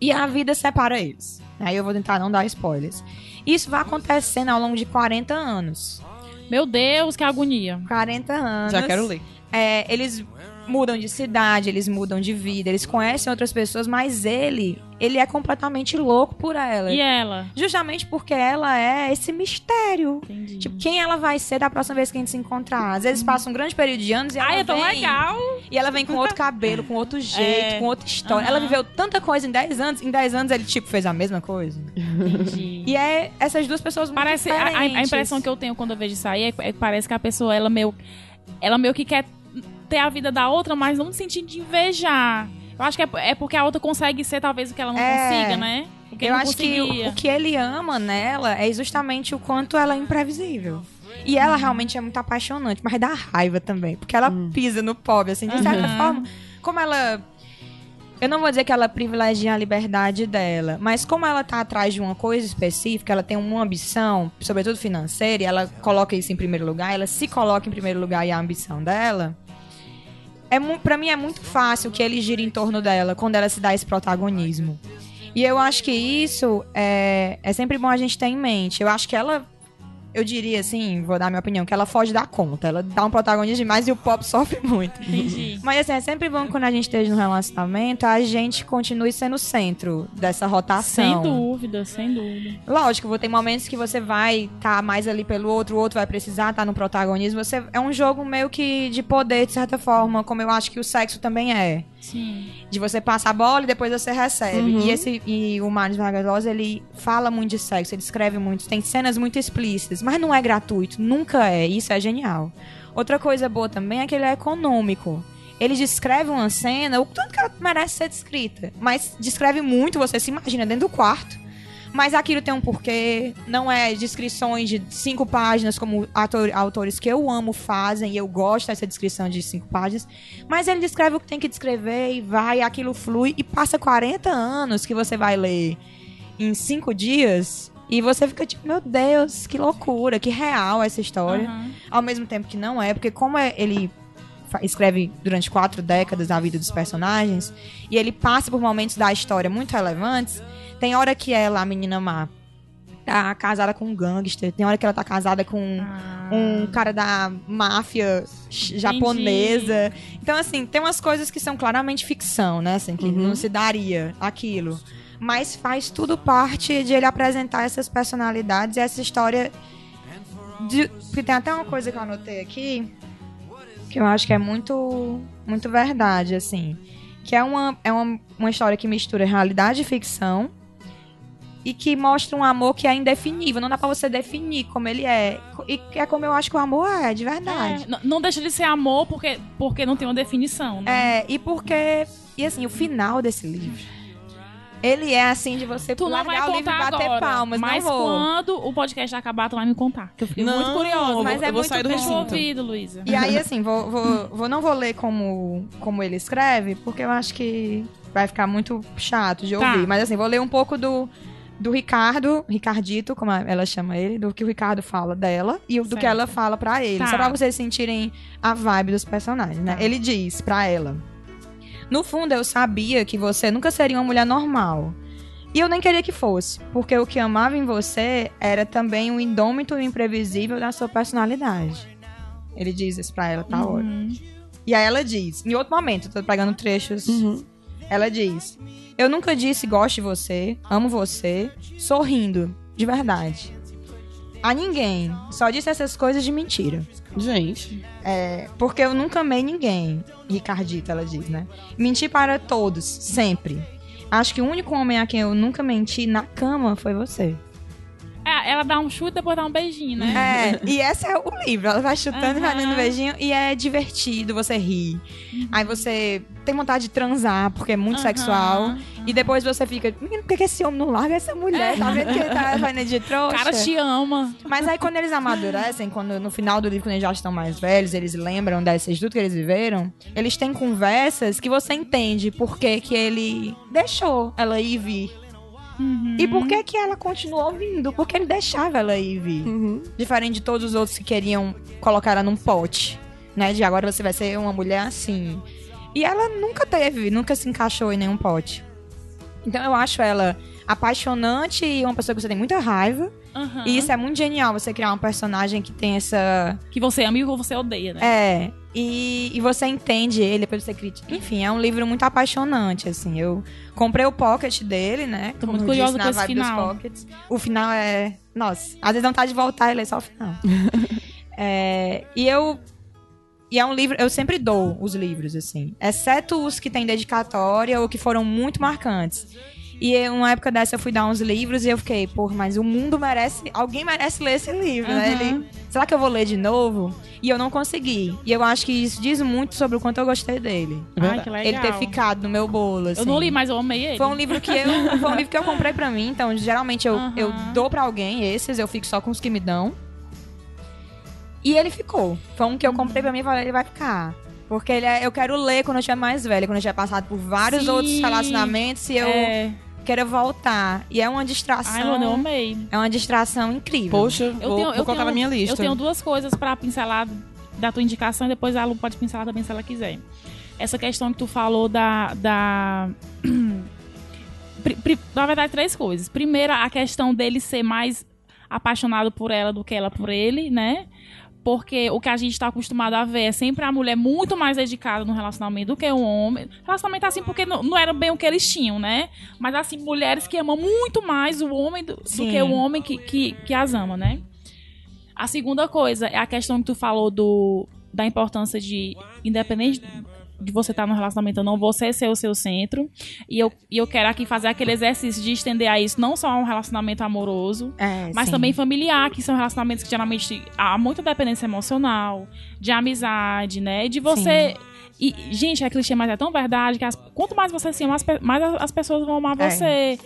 E a vida separa eles. Aí eu vou tentar não dar spoilers. Isso vai acontecendo ao longo de 40 anos. Meu Deus, que agonia. 40 anos. Já quero ler. É, eles mudam de cidade, eles mudam de vida, eles conhecem outras pessoas, mas ele, ele é completamente louco por ela. E ela? Justamente porque ela é esse mistério. Entendi. Tipo, quem ela vai ser da próxima vez que a gente se encontrar? Às vezes passa um grande período de anos e ela Ai, é tão legal. E ela vem com outro cabelo, com outro jeito, É. com outra história. Aham. Ela viveu tanta coisa em 10 anos. Em 10 anos ele, tipo, fez a mesma coisa. Entendi. E é essas duas pessoas muito Parece a, a- impressão que eu tenho quando eu vejo isso aí é, é que parece que a pessoa ela meio ela meio que quer ter a vida da outra, mas não no sentido de invejar. Eu acho que é, é porque a outra consegue ser talvez o que ela não É. consiga, né? O que Eu acho que conseguia. o, o que ele ama nela é justamente o quanto ela é imprevisível. E ela Uhum. realmente é muito apaixonante, mas dá raiva também. Porque ela pisa no pobre, assim, de certa Uhum. forma. Como ela. Eu não vou dizer que ela privilegia a liberdade dela, mas como ela tá atrás de uma coisa específica, ela tem uma ambição, sobretudo financeira, e ela coloca isso em primeiro lugar, ela se coloca em primeiro lugar e a ambição dela. É pra mim é muito fácil que ele gira em torno dela quando ela se dá esse protagonismo. E eu acho que isso é, é sempre bom a gente ter em mente. Eu acho que ela, eu diria assim, vou dar minha opinião, que ela foge da conta. Ela dá um protagonismo demais e o pop sofre muito. Entendi. Mas assim, é sempre bom que quando a gente esteja no relacionamento, a gente continue sendo o centro dessa rotação. Sem dúvida, sem dúvida. Lógico, vou ter momentos que você vai estar mais ali pelo outro, o outro vai precisar estar no protagonismo. Você é um jogo meio que de poder, de certa forma, como eu acho que o sexo também é. Sim. De você passar a bola e depois você recebe. Uhum. E, esse, e o Mário Vargas ele fala muito de sexo, ele escreve muito, tem cenas muito explícitas, mas não é gratuito, nunca é. Isso é genial. Outra coisa boa também é que ele é econômico. Ele descreve uma cena, o tanto que ela merece ser descrita. Mas descreve muito, você se imagina dentro do quarto. Mas aquilo tem um porquê, não é descrições de cinco páginas como ator- autores que eu amo fazem, e eu gosto dessa descrição de cinco páginas. Mas ele descreve o que tem que descrever e vai, aquilo flui, e passa 40 anos que você vai ler em cinco dias, e você fica tipo, meu Deus, que loucura, que real essa história. Aham. Ao mesmo tempo que não é, porque como é- ele escreve durante quatro décadas a vida dos personagens, e ele passa por momentos da história muito relevantes, tem hora que ela, a menina má, tá casada com um gangster, tem hora que ela tá casada com Ah. um cara da máfia japonesa. Então, assim, tem umas coisas que são claramente ficção, né? Assim, que Uhum. não se daria aquilo. Mas faz tudo parte de ele apresentar essas personalidades e essa história. De... Porque tem até uma coisa que eu anotei aqui, que eu acho que é muito, muito verdade, assim. Que é uma, é uma, uma história que mistura realidade e ficção. E que mostra um amor que é indefinível. Não dá pra você definir como ele é. E é como eu acho que o amor é, de verdade. É, n- não deixa de ser amor porque, porque não tem uma definição, né? É, e porque. E assim, o final desse livro. Ele é assim de você Tu não vai largar o livro e contar bater agora, palmas, mas não vou. quando o podcast acabar, tu vai me contar. Que eu fiquei Não, muito curiosa. Mas é eu vou muito sair do ouvido, Luísa. E aí, assim, vou, vou, vou- não vou ler como, como ele escreve, porque eu acho que vai ficar muito chato de Tá. ouvir. Mas assim, vou ler um pouco do, do Ricardo, Ricardito, como ela chama ele, do que o Ricardo fala dela e o do que Certo. ela fala pra ele. Tá. Só pra vocês sentirem a vibe dos personagens, né? Tá. Ele diz pra ela: No fundo, eu sabia que você nunca seria uma mulher normal. E eu nem queria que fosse, porque o que amava em você era também o indômito e o imprevisível da sua personalidade. Ele diz isso pra ela, tá ótimo. Uhum. E aí ela diz, em outro momento, tô pegando trechos. Uhum. Ela diz: Eu nunca disse gosto de você, amo você, sorrindo, de verdade. A ninguém. Só disse essas coisas de mentira. Gente. É, porque eu nunca amei ninguém. Ricardito, ela diz, né? Menti para todos, sempre. Acho que o único homem a quem eu nunca menti na cama foi você. É, ela dá um chute e depois dá um beijinho, né? É, e esse é o livro. Ela vai chutando e vai dando beijinho e é divertido, você ri. Aí você tem vontade de transar, porque é muito Aham. sexual. E depois você fica, menino, por que esse homem não larga essa mulher? Tá vendo que ele tá fazendo de O trouxa? cara te ama. Mas aí quando eles amadurecem, quando no final do livro, quando eles já estão mais velhos, eles lembram dessas tudo que eles viveram, eles têm conversas que você entende por que que ele deixou ela ir e vir. Uhum. E por que que ela continuou vindo? Porque ele deixava ela ir vir. Uhum. Diferente de todos os outros que queriam colocar ela num pote, né? De agora você vai ser uma mulher assim. E ela nunca teve, nunca se encaixou em nenhum pote. Então eu acho ela apaixonante e uma pessoa que você tem muita raiva. Aham. E isso é muito genial, você criar um personagem que tem essa. Que você ama e que você odeia, né? É. E, e você entende ele, depois você critica. Enfim, é um livro muito apaixonante, assim. Eu comprei o pocket dele, né? Tô muito curiosa disse, na dos final. pockets. O final é. Nossa, às vezes dá vontade de voltar e ler só o final. É, e eu. E é um livro, eu sempre dou os livros, assim. Exceto os que têm dedicatória ou que foram muito marcantes. E em uma época dessa eu fui dar uns livros e eu fiquei, pô, mas o mundo merece. Alguém merece ler esse livro, né? Uhum. Ele, será que eu vou ler de novo? E eu não consegui. E eu acho que isso diz muito sobre o quanto eu gostei dele. Ai, que legal. Ele ter ficado no meu bolo. Eu assim. não li, mas eu amei ele. Foi um livro que eu, foi um livro que eu comprei pra mim, então geralmente eu, Aham. eu dou pra alguém esses, eu fico só com os que me dão. E ele ficou. Foi um que eu comprei pra mim e falei, ele vai ficar. Porque ele é- eu quero ler quando eu estiver mais velha, quando eu tiver passado por vários Sim. outros relacionamentos e eu É. quero voltar. E é uma distração. Ai, Luana, eu amei. É uma distração incrível. Poxa, Eu vou, tenho, vou eu colocar tenho, na minha lista. Eu tenho duas coisas pra pincelar da tua indicação e depois a Lu pode pincelar também se ela quiser. Essa questão que tu falou da. da... Na verdade, três coisas. Primeiro, a questão dele ser mais apaixonado por ela do que ela por ele, né? Porque o que a gente tá acostumado a ver é sempre a mulher muito mais dedicada no relacionamento do que o homem. Relacionamento assim, porque não, não era bem o que eles tinham, né? Mas assim, mulheres que amam muito mais o homem do, do que o homem que, que, que as ama, né? A segunda coisa é a questão que tu falou do, da importância de, independente de você estar no relacionamento ou não, você ser o seu centro. E eu, e eu quero aqui fazer aquele exercício de estender a isso não só a um relacionamento amoroso, É, mas sim. também familiar, que são relacionamentos que geralmente há muita dependência emocional, de amizade, né? E de você. E, gente, é clichê, mas é tão verdade que as- quanto mais você se ama, mais as as pessoas vão amar É. você.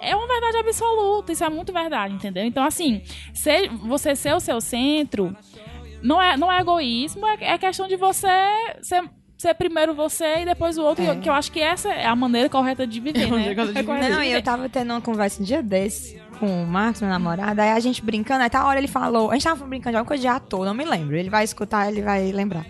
É uma verdade absoluta, isso é muito verdade, entendeu? Então, assim, ser, você ser o seu centro não é, não é egoísmo, é, é questão de você ser, ser primeiro você e depois o outro, É. que eu acho que essa é a maneira correta de viver, né? correta de É Não, e eu tava tendo uma conversa um dia desse com o Marcos, meu namorado, aí a gente brincando, aí tá hora ele falou, a gente tava brincando de alguma coisa de ator, não me lembro, ele vai escutar, ele vai lembrar.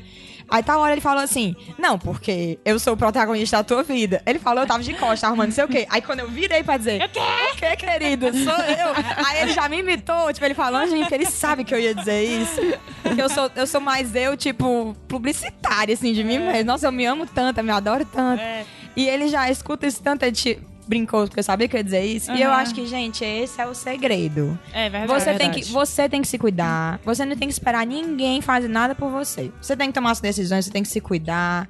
Aí tá hora ele falou assim, não, porque eu sou o protagonista da tua vida. Ele falou, eu tava de costas, arrumando não sei o quê. Aí quando eu virei pra dizer, o quê? O quê, querido? Sou eu. Aí ele já me imitou, tipo, ele falando de mim, porque ele sabe que eu ia dizer isso. Eu sou, eu sou mais eu, tipo, publicitária, assim, de mim mesmo. Nossa, eu me amo tanto, eu me adoro tanto. É. E ele já escuta isso tanto, ele te brincou, porque eu sabia que eu ia dizer isso. E eu acho que, gente, esse é o segredo. É verdade. Você, é tem verdade. que, você tem que se cuidar. Você não tem que esperar ninguém fazer nada por você. Você tem que tomar suas decisões, você tem que se cuidar.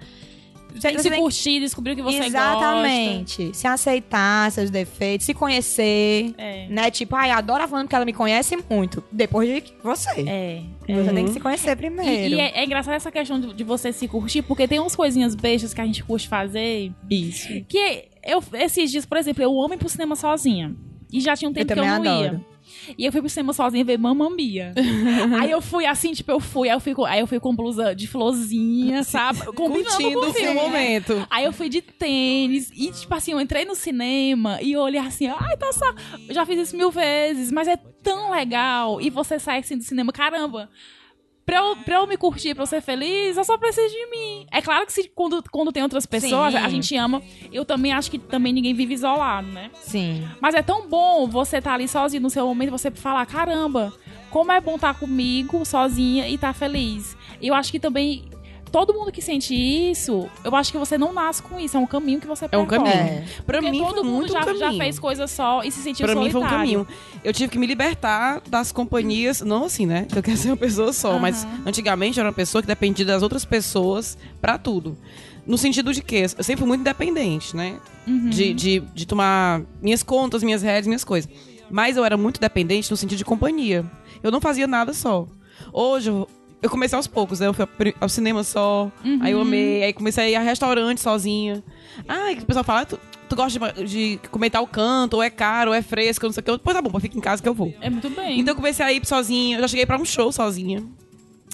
Você, Tem que se curtir, descobrir o que você gosta. Exatamente. Se aceitar seus defeitos, se conhecer. É. Né? Tipo, ai, adoro a Fernanda porque ela me conhece muito. Depois de você. É. Você tem que se conhecer primeiro. E, e é, é engraçado essa questão de, de você se curtir, porque tem umas coisinhas bestas que a gente curte fazer. Isso. Que eu, esses dias, por exemplo, eu amo ir pro cinema sozinha. E já tinha um tempo que eu não adoro. ia. E eu fui pro cinema sozinha ver Mamma Mia. aí eu fui assim, tipo, eu fui, aí eu fui com, aí eu fui com blusa de florzinha, sabe? Combinando Curtindo com o filme. né? momento. Aí eu fui de tênis e, tipo assim, eu entrei no cinema e eu olhei assim, ai, tá só. Eu já fiz isso mil vezes, mas é tão legal. E você sai assim do cinema, caramba. Pra eu, pra eu me curtir, pra eu ser feliz, eu só preciso de mim. É claro que se, quando, quando tem outras pessoas, Sim. a gente ama. Eu também acho que também ninguém vive isolado, né? Sim. Mas é tão bom você estar ali sozinho no seu momento, você falar, caramba, como é bom estar comigo, sozinha e estar feliz. E eu acho que também, todo mundo que sente isso, eu acho que você não nasce com isso, é um caminho que você É um percorre. caminho. É. Pra Porque mim todo foi mundo já, um já fez coisa só e se sentiu Pra mim foi um solitário. caminho. Eu tive que me libertar das companhias. Não assim, né? Eu quero ser uma pessoa só. Mas antigamente eu era uma pessoa que dependia das outras pessoas pra tudo. No sentido de que eu sempre fui muito independente, né? Uhum. De, de, de tomar minhas contas, minhas redes, minhas coisas. Mas eu era muito dependente no sentido de companhia. Eu não fazia nada só. Hoje eu, eu comecei aos poucos, né? Eu fui ao cinema só, aí eu amei, aí comecei a ir a restaurante sozinha. Ai, que o pessoal fala, "Ah, tu, tu gosta de, de comer tal canto, ou é caro, ou é fresco, não sei o que. Pois tá bom, fica em casa que eu vou. É muito bem. Então eu comecei a ir sozinha, eu já cheguei pra um show sozinha.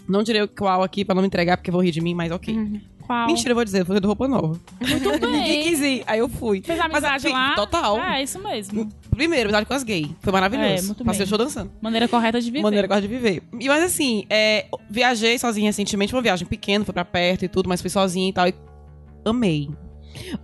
Não tirei o qual aqui pra não me entregar, porque vou rir de mim, mas ok. Qual? Mentira, eu vou dizer, foi do roupa nova. Muito bem. Ninguém quis ir, aí eu fui. Fez Mas, amizade assim, lá? Total. É, isso mesmo. Primeiro, amizade com as gays. Foi maravilhoso. É, muito Passei bem. o show dançando. Maneira correta de viver. Maneira gosto de viver. E, mas assim, é, viajei sozinha recentemente, uma viagem pequena, foi pra perto e tudo, mas fui sozinha e tal. E amei.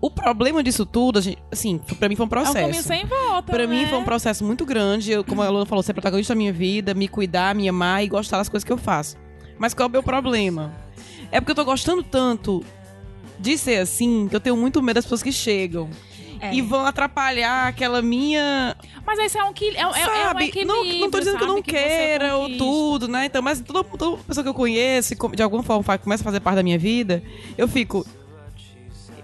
O problema disso tudo, gente- assim, pra mim foi um É um processo. caminho sem volta. Pra mim né? foi um processo muito grande. Eu, como a Alana falou, ser protagonista da minha vida, me cuidar, me amar e gostar das coisas que eu faço. Mas qual é o meu problema? É porque eu tô gostando tanto de ser assim que eu tenho muito medo das pessoas que chegam. É. E vão atrapalhar aquela minha. Mas esse é um, que, é, é- é um sabe? equilíbrio, não, não tô dizendo que eu não você queira ou tudo, né? Então, mas toda, toda pessoa que eu conheço, de alguma forma começa a fazer parte da minha vida, eu fico.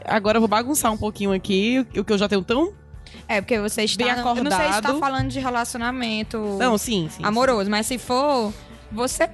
Agora eu vou bagunçar um pouquinho aqui, o que eu já tenho tão. É, porque você está. Bem eu não sei se tá acordado. falando de relacionamento Não, sim, sim. amoroso, mas se for, você.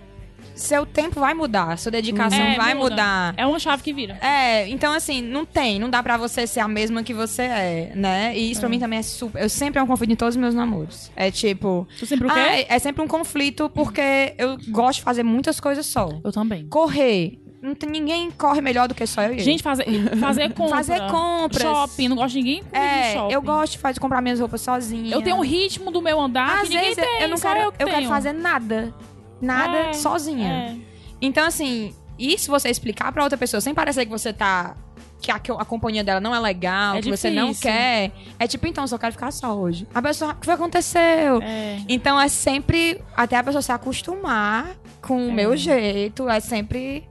Seu tempo vai mudar, sua dedicação É, vai muda. mudar. É uma chave que vira. É, então assim, não tem, não dá pra você ser a mesma que você é, né? E isso pra mim também é super. Eu sempre é um conflito em todos os meus namoros. É tipo. Tu sempre o quê? ah, é, é sempre um conflito porque eu gosto de fazer muitas coisas só. Eu também. Correr. Não tem, ninguém corre melhor do que só eu e. Gente, fazer, fazer compra. Fazer compras. Shopping. Não gosto de ninguém é, shopping. eu gosto de fazer, comprar minhas roupas sozinha. Eu tenho um ritmo do meu andar Às que ninguém vezes tem. eu não quero, eu, eu quero fazer nada. Nada É, sozinha. é. Então, assim, isso você explicar pra outra pessoa sem parecer que você tá. Que a, que a companhia dela não é legal, É que você não quer. É tipo, então, só quero ficar só hoje. A pessoa, o que aconteceu? É. Então é sempre. Até a pessoa se acostumar com o meu jeito, é sempre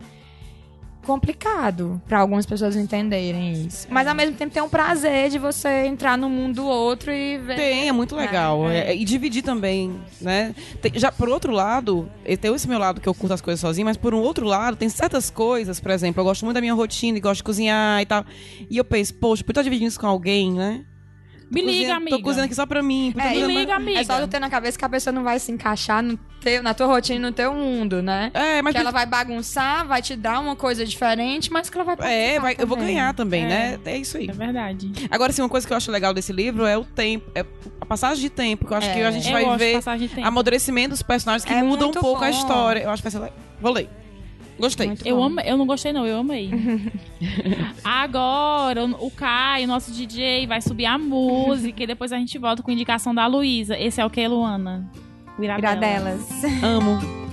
complicado pra algumas pessoas entenderem isso. Mas ao mesmo tempo tem um prazer de você entrar no mundo do outro e ver. Tem, é muito legal. É, É, e dividir também, né? Tem- já por outro lado, tenho esse meu lado que eu curto as coisas sozinho, mas por um outro lado, tem certas coisas, por exemplo, eu gosto muito da minha rotina e gosto de cozinhar e tal. E eu penso, poxa, por estar dividindo isso com alguém, né? Me Tô liga, cozinhando- amiga. Tô cozinhando aqui só pra mim. É, Me liga, amiga. É só tu ter na cabeça que a pessoa não vai se encaixar no teu, na tua rotina, no teu mundo, né? É, mas que ela vai bagunçar, vai te dar uma coisa diferente, mas que ela vai É, vai- eu vou ganhar também, É. né? É isso aí. É verdade. Agora, sim, uma coisa que eu acho legal desse livro é o tempo, é a passagem de tempo, que eu acho É. que a gente eu vai ver passagem de tempo. amadurecimento dos personagens que É mudam um pouco a bom. história. Eu acho que vai ser legal. Vou ler. Gostei. Muito Eu, bom. amo, eu não gostei, não, eu amei. Agora, o o Caio, nosso DJ, vai subir a música e depois a gente volta com indicação da Luísa. Esse é o que, Luana? O Iradela. Iradelas. Amo.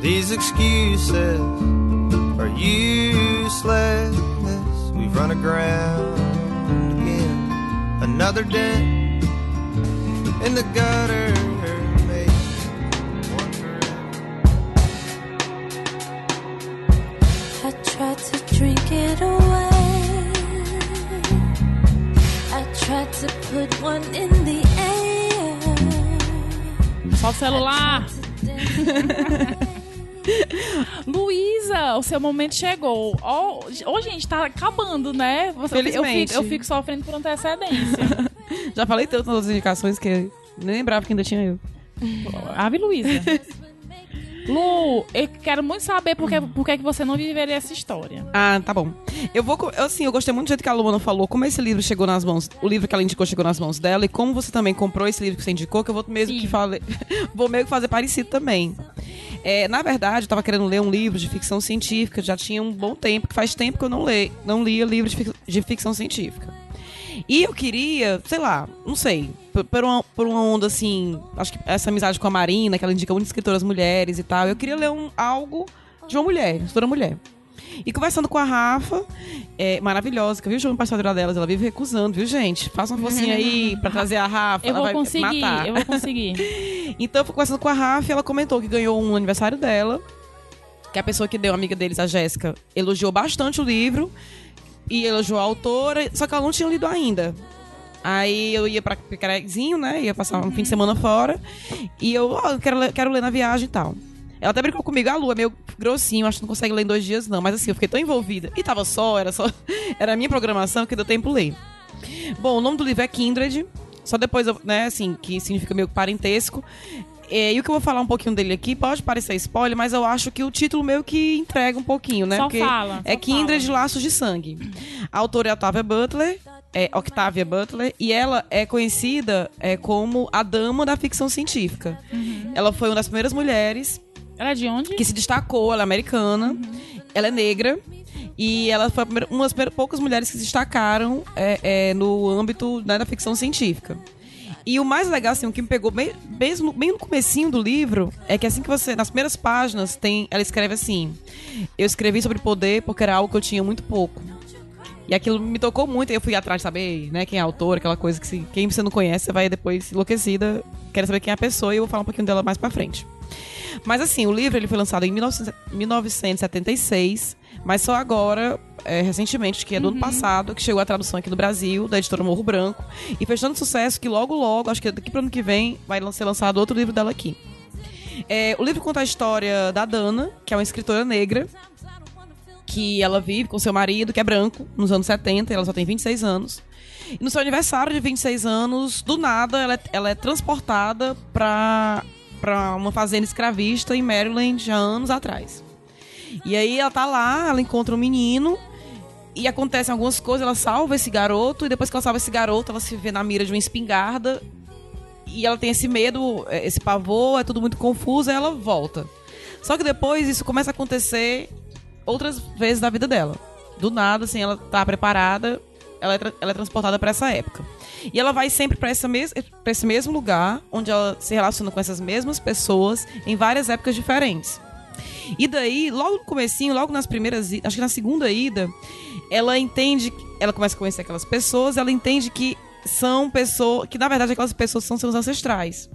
These excuses are useless. We've run aground again. Another dent in the gutter. I tried to drink it away. I tried to put one in the air. Só o celular. Luísa, o seu momento chegou. Ó, oh, gente, tá acabando, né? Você, eu, Felizmente. fico, eu fico sofrendo por antecedência. Já falei tanto nas outras indicações que eu nem lembrava que ainda tinha eu. Ave Luísa. Lu, eu quero muito saber por que, por que você não viveria essa história. Ah, tá bom. Eu vou. eu, Assim, eu gostei muito do jeito que a Luana falou, como esse livro chegou nas mãos. O livro que ela indicou chegou nas mãos dela, e como você também comprou esse livro que você indicou, que eu vou mesmo Sim. que fale, vou meio que fazer parecido também. É, na verdade, eu tava querendo ler um livro de ficção científica, já tinha um bom tempo, que faz tempo que eu não, leio, não lia livro de, fic- de ficção científica. E eu queria, sei lá, não sei, por, uma, por uma onda assim, acho que essa amizade com a Marina, que ela indica muitas escritoras mulheres e tal, eu queria ler um, algo de uma mulher, escritora mulher. E conversando com a Rafa, é, maravilhosa, que eu vi o jogo passadeira delas, ela vive recusando, viu, gente? Faça uma forcinha aí pra trazer a Rafa, Eu ela vou vai conseguir, matar. eu vou conseguir. Então, eu fui conversando com a Rafa e ela comentou que ganhou um aniversário dela. Que a pessoa que deu, a amiga deles, a Jéssica, elogiou bastante o livro. E elogiou a autora, só que ela não tinha lido ainda. Aí eu ia pra Picarezinho, né? Ia passar um fim de semana fora. E eu, ó, eu quero, ler, quero ler na viagem e tal. Ela até brincou comigo, a Lu é meio grossinho, acho que não consegue ler em dois dias, não. Mas assim, eu fiquei tão envolvida. E tava só, era só. Era a minha programação que deu tempo ler. Bom, o nome do livro é Kindred. Só depois, eu, né, assim, que significa meio parentesco. É, e o que eu vou falar um pouquinho dele aqui pode parecer spoiler, mas eu acho que o título meio que entrega um pouquinho, né? Só Porque fala, É só Kindred fala. Laços de Sangue. A autora é Octavia Butler, é Octavia Butler, e ela é conhecida é, como a dama da ficção científica. Uhum. Ela foi uma das primeiras mulheres Ela é de onde? que se destacou, ela é americana, ela é negra. E ela foi uma das poucas mulheres que se destacaram é, é, no âmbito né, da ficção científica. E o mais legal, assim, o que me pegou bem, mesmo, bem no comecinho do livro, é que assim que você, nas primeiras páginas, tem, ela escreve assim, eu escrevi sobre poder porque era algo que eu tinha muito pouco. E aquilo me tocou muito, e eu fui atrás de saber, né, quem é a autora, aquela coisa que se, quem você não conhece, você vai depois enlouquecida, quer saber quem é a pessoa, e eu vou falar um pouquinho dela mais pra frente. Mas assim, o livro ele foi lançado em 1900 1976, mas só agora, é, recentemente, que é do ano passado, que chegou a tradução aqui no Brasil, da editora Morro Branco, e fez tanto sucesso que logo, logo, acho que daqui pro ano que vem, vai ser lançado outro livro dela aqui. É, o livro conta a história da Dana, que é uma escritora negra, que ela vive com seu marido, que é branco, nos anos 70, e ela só tem 26 anos. E no seu aniversário de 26 anos, do nada, ela é, ela é transportada pra, pra uma fazenda escravista em Maryland há anos atrás. E aí ela tá lá, ela encontra um menino, e acontecem algumas coisas, ela salva esse garoto, e depois que ela salva esse garoto, ela se vê na mira de uma espingarda, e ela tem esse medo, eh, esse pavor, é tudo muito confuso, ela volta. Só que depois isso começa a acontecer outras vezes da vida dela. Do nada, assim, ela tá preparada, ela é, ela é transportada para essa época. E ela vai sempre para mes esse mesmo lugar, onde ela se relaciona com essas mesmas pessoas em várias épocas diferentes. E daí, logo no comecinho, logo nas primeiras, acho que na segunda ida, ela entende, ela começa a conhecer aquelas pessoas, ela entende que são pessoas, que na verdade aquelas pessoas são seus ancestrais.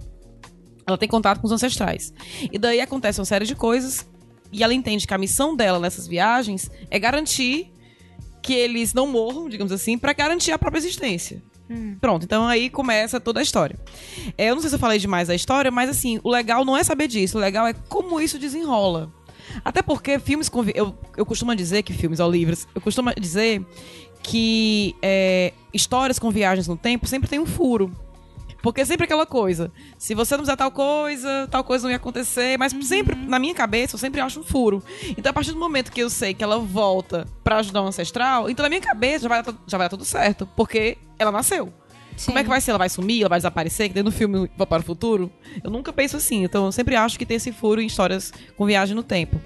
Ela tem contato com os ancestrais. E daí acontece uma série de coisas e ela entende que a missão dela nessas viagens é garantir que eles não morram, digamos assim, pra garantir a própria existência. Pronto, então aí começa toda a história. É, eu não sei se eu falei demais da história, mas assim, o legal não é saber disso, o legal é como isso desenrola. Até porque filmes com. Eu, eu costumo dizer que filmes ou livros, eu costumo dizer que é, histórias com viagens no tempo sempre tem um furo. Porque é sempre aquela coisa. Se você não fizer tal coisa, tal coisa não ia acontecer. Mas sempre, na minha cabeça, eu sempre acho um furo. Então, a partir do momento que eu sei que ela volta pra ajudar um ancestral, então na minha cabeça já vai dar, já vai dar tudo certo. Porque ela nasceu. Como é que vai ser? Ela vai sumir? Ela vai desaparecer? Que nem no filme para o Futuro? Eu nunca penso assim. Então, eu sempre acho que tem esse furo em histórias com viagem no tempo.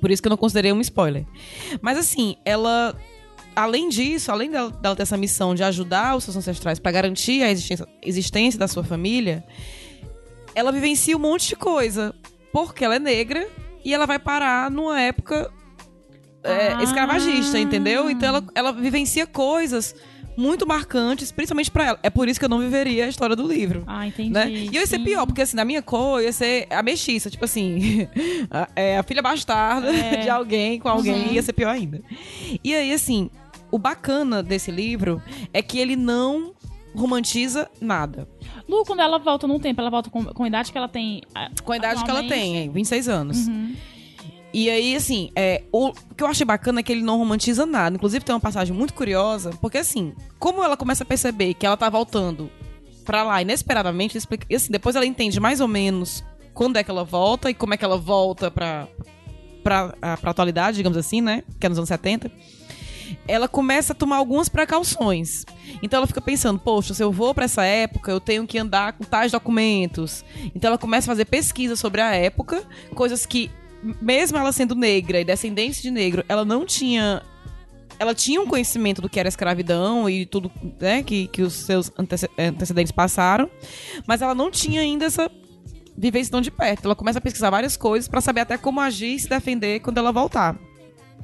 Por isso que eu não considerei um spoiler. Mas assim, ela. Além disso, além dela, dela ter essa missão de ajudar os seus ancestrais para garantir a existência, existência da sua família, ela vivencia um monte de coisa. Porque ela é negra e ela vai parar numa época é, Ah. escravagista, entendeu? Então ela, ela vivencia coisas muito marcantes, principalmente para ela. É por isso que eu não viveria a história do livro. Ah, entendi. Né? E eu ia ser Sim. pior, porque assim, na minha cor, eu ia ser a mexiça, tipo assim, a, é, a filha bastarda É. de alguém com alguém, Uhum. ia ser pior ainda. E aí, assim, o bacana desse livro é que ele não romantiza nada. Lu, quando ela volta num tempo, ela volta com, com a idade que ela tem. ah, Com a idade que ela tem, hein, 26 anos. Uhum. E aí, assim, é, o que eu achei bacana é que ele não romantiza nada. Inclusive, tem uma passagem muito curiosa, porque assim, como ela começa a perceber que ela tá voltando pra lá inesperadamente, explica- e assim, depois ela entende mais ou menos quando é que ela volta e como é que ela volta pra, pra, a, pra atualidade, digamos assim, né? Que é nos anos 70. Ela começa a tomar algumas precauções. Então ela fica pensando, poxa, se eu vou pra essa época, eu tenho que andar com tais documentos. Então ela começa a fazer pesquisa sobre a época, coisas que mesmo ela sendo negra e descendente de negro, ela não tinha. Ela tinha um conhecimento do que era escravidão e tudo né, que, que os seus antece- antecedentes passaram, mas ela não tinha ainda essa vivência tão de perto. Ela começa a pesquisar várias coisas pra saber até como agir e se defender quando ela voltar.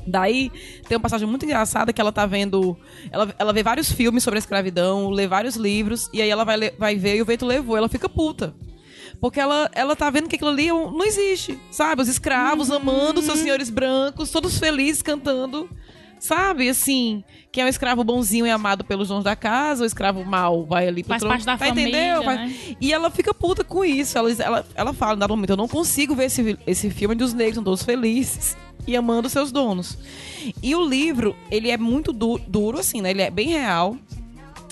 Daí tem uma passagem muito engraçada que ela tá vendo. Ela, ela vê vários filmes sobre a escravidão, lê vários livros, e aí ela vai, vai ver e o vento levou. Ela fica puta. Porque ela, ela tá vendo que aquilo ali não existe, sabe? Os escravos amando seus senhores brancos, todos felizes cantando, sabe? Assim, que é um escravo bonzinho e amado pelos donos da casa, o escravo mau vai ali pro Faz trono. parte da tá família, entendeu? Né? E ela fica puta com isso. Ela, ela, ela fala, dado momento, eu não consigo ver esse, esse filme onde os negros são todos felizes e amando seus donos. E o livro, ele é muito du- duro, assim, né? Ele é bem real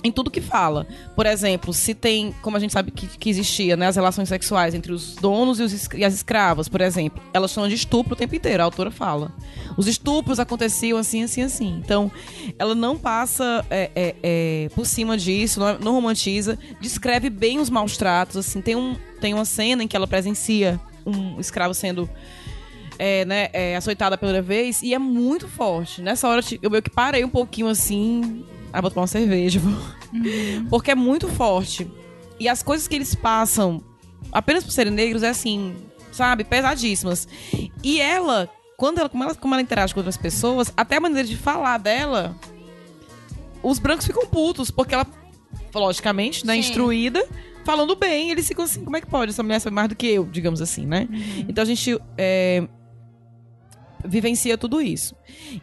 em tudo que fala. Por exemplo, se tem, como a gente sabe que, que existia, né, as relações sexuais entre os donos e, os e as escravas, por exemplo, elas chamam de estupro o tempo inteiro, a autora fala. Os estupros aconteciam assim, assim, assim. Então, ela não passa é, é, é, por cima disso, não, não romantiza, descreve bem os maus tratos, assim, tem, um, tem uma cena em que ela presencia um escravo sendo é, né, é açoitada pela primeira vez e é muito forte. Nessa hora eu meio que parei um pouquinho assim. Ah, vou tomar uma cerveja. vou. Porque é muito forte. E as coisas que eles passam, apenas por serem negros, é assim, sabe, pesadíssimas. E ela, quando ela, como ela, como ela interage com outras pessoas, até a maneira de falar dela, os brancos ficam putos, porque ela, logicamente, né, Sim. instruída, falando bem, eles ficam assim, como é que pode? Essa mulher sabe mais do que eu, digamos assim, né? Então a gente é, vivencia tudo isso.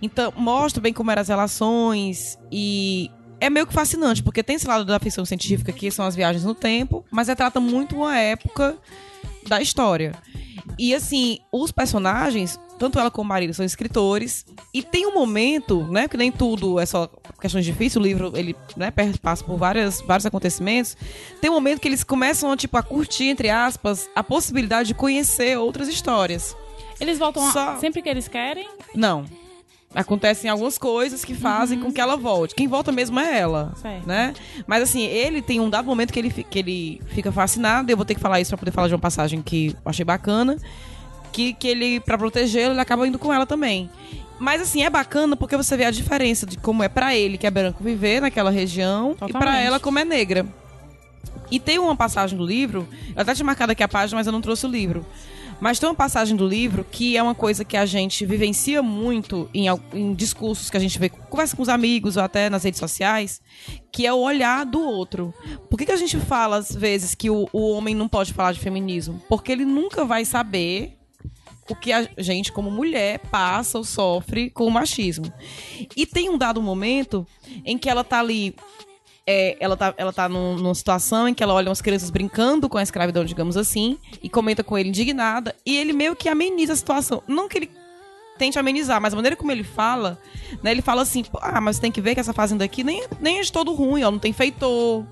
Então, mostra bem como eram as relações e é meio que fascinante, porque tem esse lado da ficção científica que são as viagens no tempo, mas retrata muito uma época da história. E assim, os personagens, tanto ela como o marido, são escritores. E tem um momento, né? Porque nem tudo é só questões difíceis, o livro ele né, passa por várias, vários acontecimentos. Tem um momento que eles começam tipo, a curtir, entre aspas, a possibilidade de conhecer outras histórias. Eles voltam Só- sempre que eles querem? Não. Acontecem algumas coisas que fazem com que ela volte. Quem volta mesmo é ela, Certo. né? Mas assim, ele tem um dado momento que ele, que ele fica fascinado. Eu vou ter que falar isso pra poder falar de uma passagem que eu achei bacana. Que, que ele, pra protegê-lo, ele acaba indo com ela também. Mas assim, é bacana porque você vê a diferença de como é pra ele, que é branco, viver naquela região, e pra Totalmente. ela, como é negra. E tem uma passagem do livro, eu até tinha marcado aqui a página, mas eu não trouxe o livro. Mas tem uma passagem do livro que é uma coisa que a gente vivencia muito em, em discursos que a gente vê, conversa com os amigos ou até nas redes sociais, que é o olhar do outro. Por que, que a gente fala, às vezes, que o, o homem não pode falar de feminismo? Porque ele nunca vai saber o que a gente, como mulher, passa ou sofre com o machismo. E tem um dado momento em que ela tá ali. É, ela tá, ela tá num- numa situação em que ela olha umas crianças brincando com a escravidão, digamos assim, e comenta com ele indignada, e ele meio que ameniza a situação. Não que ele tente amenizar, mas a maneira como ele fala, né, ele fala assim, "Pô, ah, mas tem que ver que essa fazenda aqui nem, nem é de todo ruim, ó, não tem feitor,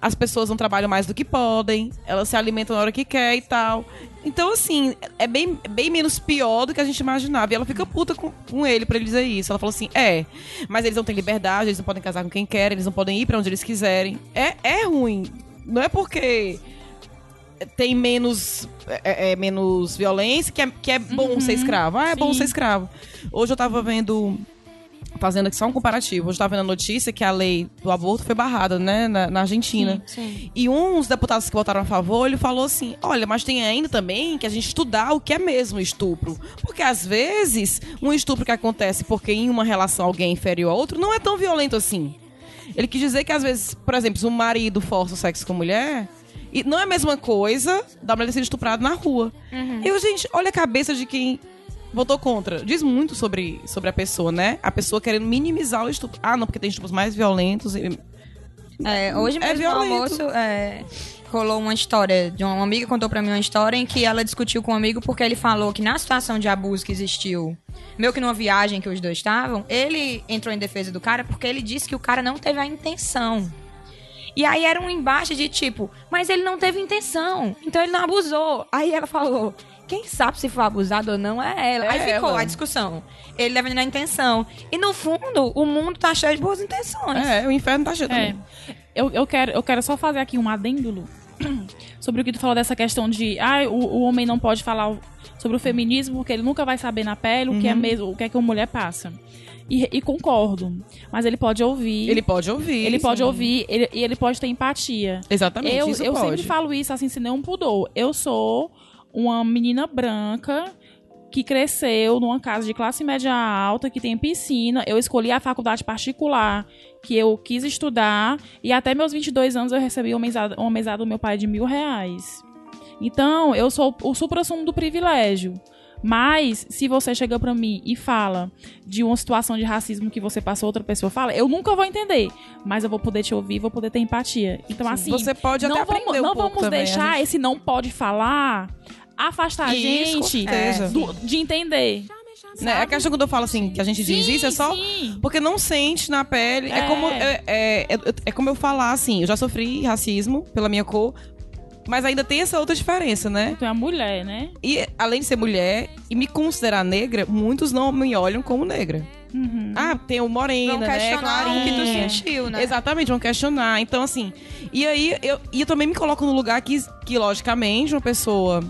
as pessoas não trabalham mais do que podem, elas se alimentam na hora que quer e tal. Então, assim, é bem, bem menos pior do que a gente imaginava. E ela fica puta com, com ele pra ele dizer isso. Ela falou assim: é, mas eles não têm liberdade, eles não podem casar com quem querem, eles não podem ir pra onde eles quiserem. É, é ruim. Não é porque tem menos, é, é, menos violência que é, que é bom ser escravo. Ah, é bom Sim. ser escravo. Hoje eu tava vendo. Fazendo aqui só um comparativo. Hoje eu tava vendo a notícia que a lei do aborto foi barrada, né, na, na Argentina. Sim. E um dos deputados que votaram a favor, ele falou assim: olha, mas tem ainda também que a gente estudar o que é mesmo estupro. Porque às vezes, um estupro que acontece porque em uma relação alguém é inferior a outro não é tão violento assim. Ele quis dizer que às vezes, por exemplo, se um marido força o sexo com a mulher, e não é a mesma coisa da mulher sido estuprada na rua. Eu, gente, olha a cabeça de quem votou contra. Diz muito sobre, sobre a pessoa, né? A pessoa querendo minimizar o estupro. Ah, não, porque tem estupros mais violentos. e- É, hoje É mesmo no violento. almoço é, rolou uma história de uma amiga contou pra mim uma história em que ela discutiu com um amigo porque ele falou que na situação de abuso que existiu, meio que numa viagem que os dois estavam, ele entrou em defesa do cara porque ele disse que o cara não teve a intenção. E aí era um embate de tipo, mas ele não teve intenção, então ele não abusou. Aí ela falou, quem sabe se foi abusado ou não é ela. É aí ficou ela. a discussão. Ele levando a intenção. E no fundo, o mundo tá cheio de boas intenções. É, o inferno tá cheio É. também. Eu, eu, quero, eu quero só fazer aqui um adendo, Lu, sobre o que tu falou dessa questão de ah, o, o homem não pode falar sobre o feminismo porque ele nunca vai saber na pele o que Uhum. é mesmo, o que é que uma mulher passa. E, e concordo. Mas ele pode ouvir. Ele pode ouvir. ele pode sim. ouvir ele- e ele pode ter empatia. Exatamente, Eu, isso eu pode. sempre falo isso assim, sem nenhum pudor. Eu sou uma menina branca que cresceu numa casa de classe média alta, que tem piscina. Eu escolhi a faculdade particular que eu quis estudar. E até meus 22 anos eu recebi uma mesada, uma mesada do meu pai de mil reais. Então, eu sou o supra-sumo do privilégio. Mas, se você chega pra mim e fala de uma situação de racismo que você passou, outra pessoa fala, eu nunca vou entender. Mas eu vou poder te ouvir, vou poder ter empatia. Então, assim, Você pode não até vamos, aprender não vamos deixar esse não pode falar afastar a Isso, gente certeza. do- de entender. Né? A questão quando eu falo assim, que a gente diz Sim, isso, é só sim. porque não sente na pele. É, É. como, é, é, é- é como eu falar assim, eu já sofri racismo pela minha cor, mas ainda tem essa outra diferença, né? Tu é uma mulher, né? E além de ser mulher e me considerar negra, muitos não me olham como negra. Uhum. Ah, tem o morena, Vão né? questionar o que tu sentiu, né? Exatamente, vão questionar. Então, assim. E aí, eu, e eu também me coloco no lugar que, que logicamente, uma pessoa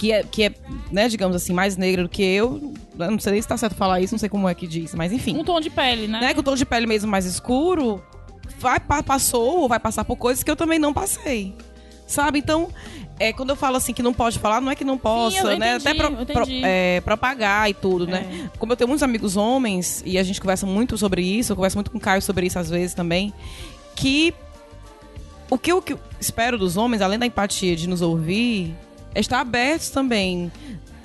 que é, que é né, digamos assim, mais negra do que eu. Eu não sei nem se tá certo falar isso, não sei como é que diz, mas enfim. Um tom de pele, né? né, com o tom de pele mesmo mais escuro, vai, pa- passou ou vai passar por coisas que eu também não passei. Sabe? Então, é, quando eu falo assim que não pode falar, não é que não possa, eu né? entendi, Até pro- pro- é, propagar e tudo, né? Como eu tenho muitos amigos homens, e a gente conversa muito sobre isso, eu converso muito com o Caio sobre isso às vezes também, que o que eu que eu espero dos homens, além da empatia de nos ouvir, é estar abertos também.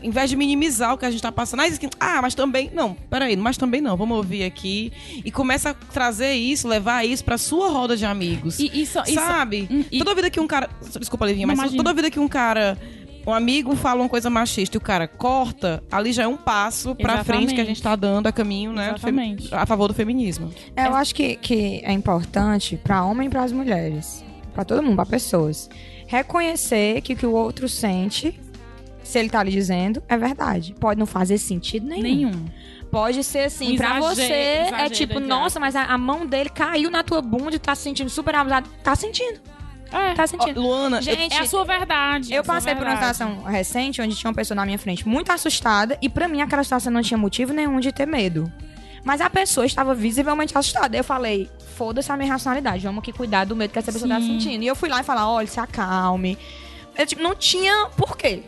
Em vez de minimizar o que a gente tá passando. Ah, isso Ah, mas também. Não, peraí, mas também não. Vamos ouvir aqui. E começa a trazer isso, levar isso pra sua roda de amigos. E isso, isso Sabe? Hum, e- Toda vida que um cara. Desculpa, Livinha, Não, mas imagina. toda vida que um cara. Um amigo fala uma coisa machista e o cara corta, ali já é um passo pra Exatamente. frente que a gente tá dando a caminho, né? Exatamente. A favor do feminismo. É, Eu acho que, que é importante pra homem e pras mulheres, Pra todo mundo, pra pessoas, reconhecer que o que o outro sente, se ele tá lhe dizendo, é verdade. Pode não fazer sentido nenhum. nenhum. Pode ser assim, Um pra exagero- você é tipo, nossa, mas a, a mão dele caiu na tua bunda e tá se sentindo super abusado. Tá sentindo, É, tá Ó, sentindo. Luana, eu- Gente, é a sua verdade. é Eu sua passei por uma verdade. situação recente onde tinha uma pessoa na minha frente muito assustada e pra mim aquela situação não tinha motivo nenhum de ter medo. Mas a pessoa estava visivelmente assustada. Eu falei, foda-se a minha racionalidade, vamos aqui cuidar do medo que essa pessoa tá Sim. sentindo. E eu fui lá e falar, olha, se acalme. Eu, tipo, não tinha porquê.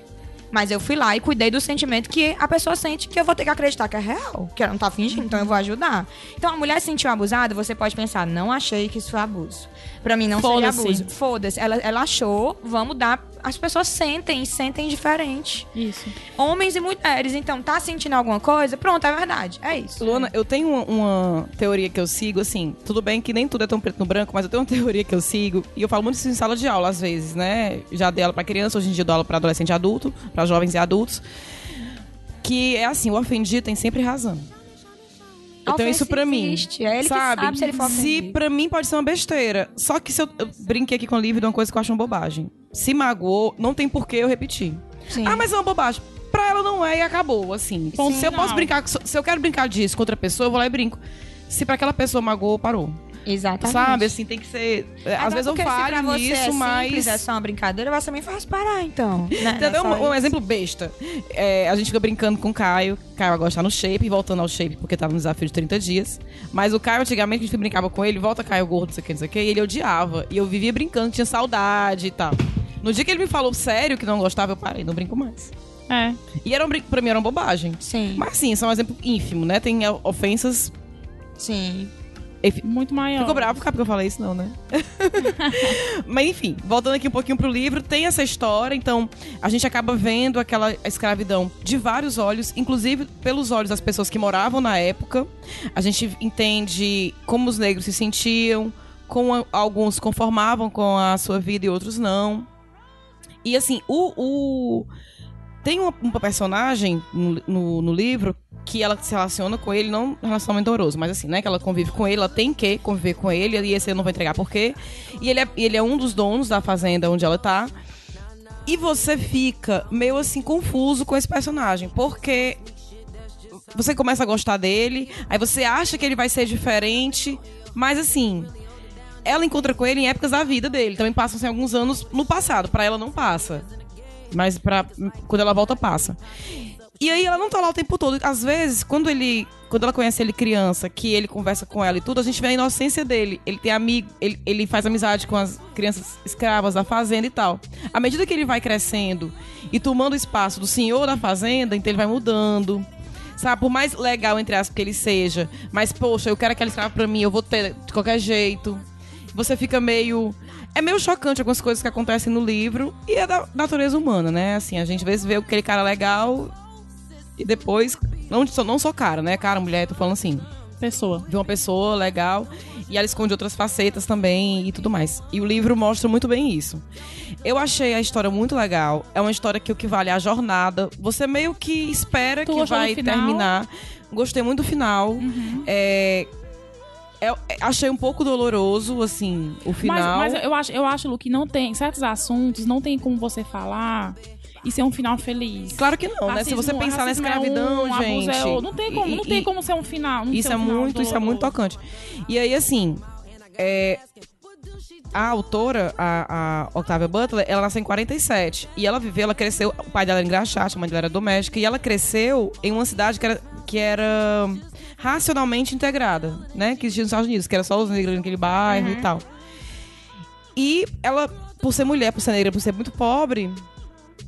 Mas eu fui lá e cuidei do sentimento que a pessoa sente que eu vou ter que acreditar que é real, que ela não tá fingindo, então eu vou ajudar. Então a mulher se sentiu abusada, você pode pensar, não achei que isso foi abuso. Pra mim não seria Foda-se. abuso. Foda-se. Ela, ela achou, vamos dar. As pessoas sentem, sentem diferente. Isso. Homens e mulheres. Então, tá sentindo alguma coisa? Pronto, é verdade. É isso. Luana, eu tenho uma, uma teoria que eu sigo, assim, tudo bem que nem tudo é tão preto no branco, mas eu tenho uma teoria que eu sigo, e eu falo muito isso em sala de aula, às vezes, né? Já dei aula pra criança, hoje em dia eu dou aula pra adolescente e adulto, pra jovens e adultos, que é assim, o ofendido tem sempre razão. Tenho isso pra mim. Existe. É ele que sabe? sabe se ele for Se pra mim pode ser uma besteira. Só que se eu, eu brinquei aqui com o livro de uma coisa que eu acho uma bobagem. Se magoou, não tem por que eu repetir. Sim. Ah, mas é uma bobagem. Pra ela não é e acabou, assim. Ponto se eu final. posso brincar, se eu quero brincar disso com outra pessoa, eu vou lá e brinco. Se pra aquela pessoa magoou, parou. Exatamente. Sabe, assim, tem que ser. é, Às vezes eu se falho nisso, é mas. simples, é só uma brincadeira, você também faz parar, então. Né? Entendeu? É Um, um exemplo besta. É, a gente fica brincando com o Caio. Caio agora está no shape, e voltando ao shape porque tava no desafio de 30 dias. Mas o Caio, antigamente, a gente brincava com ele, volta Caio gordo, não sei o que, não sei o que, e ele odiava. E eu vivia brincando, tinha saudade e tal. No dia que ele me falou sério que não gostava, eu parei, não brinco mais. É. E era um brin... pra mim era uma bobagem. Sim, Mas sim, isso é um exemplo ínfimo, né? Tem é, ofensas. sim. Enfim, Muito maior. Ficou bravo, cara, porque eu falei isso, não, né? Mas enfim, voltando aqui um pouquinho pro livro, tem essa história, então a gente acaba vendo aquela escravidão de vários olhos, inclusive pelos olhos das pessoas que moravam na época. A gente entende como os negros se sentiam, como alguns conformavam com a sua vida e outros não. E assim, o. o- Tem uma, uma personagem no, no, no livro que ela se relaciona com ele, não relacionamento amoroso, mas assim, né? Que ela convive com ele, ela tem que conviver com ele, e esse eu não vou entregar por quê. E ele é, ele é um dos donos da fazenda onde ela tá. E você fica meio assim confuso com esse personagem, porque você começa a gostar dele, aí você acha que ele vai ser diferente, mas assim, ela encontra com ele em épocas da vida dele. Também passam-se alguns anos no passado. Pra ela não passa. Mas pra, quando ela volta, passa. E aí ela não tá lá o tempo todo. Às vezes, quando ele. Quando ela conhece ele criança, que ele conversa com ela e tudo, a gente vê a inocência dele. Ele tem amigo, ele, ele faz amizade com as crianças escravas da fazenda e tal. À medida que ele vai crescendo e tomando o espaço do senhor da fazenda, então ele vai mudando. Sabe, por mais legal, entre aspas, que ele seja, mas, poxa, eu quero aquela escrava pra mim, eu vou ter de qualquer jeito. Você fica meio. É meio chocante algumas coisas que acontecem no livro e é da natureza humana, né? Assim, a gente às vezes vê aquele cara legal e depois. Não só, não só cara, né? Cara, mulher, tô falando assim. Pessoa. De uma pessoa legal e ela esconde outras facetas também e tudo mais. E o livro mostra muito bem isso. Eu achei a história muito legal. É uma história que o que vale é a jornada. Você meio que espera Tu que vai terminar. Gostei muito do final. É, é- é- achei um pouco doloroso, assim, o Mas, final. mas eu acho, eu acho, Lu, que não tem certos assuntos, não tem como você falar e ser um final feliz. Claro que não, né? Se Racismo- você pensar na racismo é escravidão, um, gente. é outro. não tem como, não e- tem e- como ser um final. não Isso ser é um final muito, isso é muito tocante. E aí, assim, é, a autora, a, a Octavia Butler, ela nasceu em 47. E ela viveu, ela cresceu. O pai dela era engraxate, a mãe dela era doméstica. E ela cresceu em uma cidade que era, que era racionalmente integrada, né? Que existia nos Estados Unidos, que era só os negros naquele bairro e tal. E ela, por ser mulher, por ser negra, por ser muito pobre,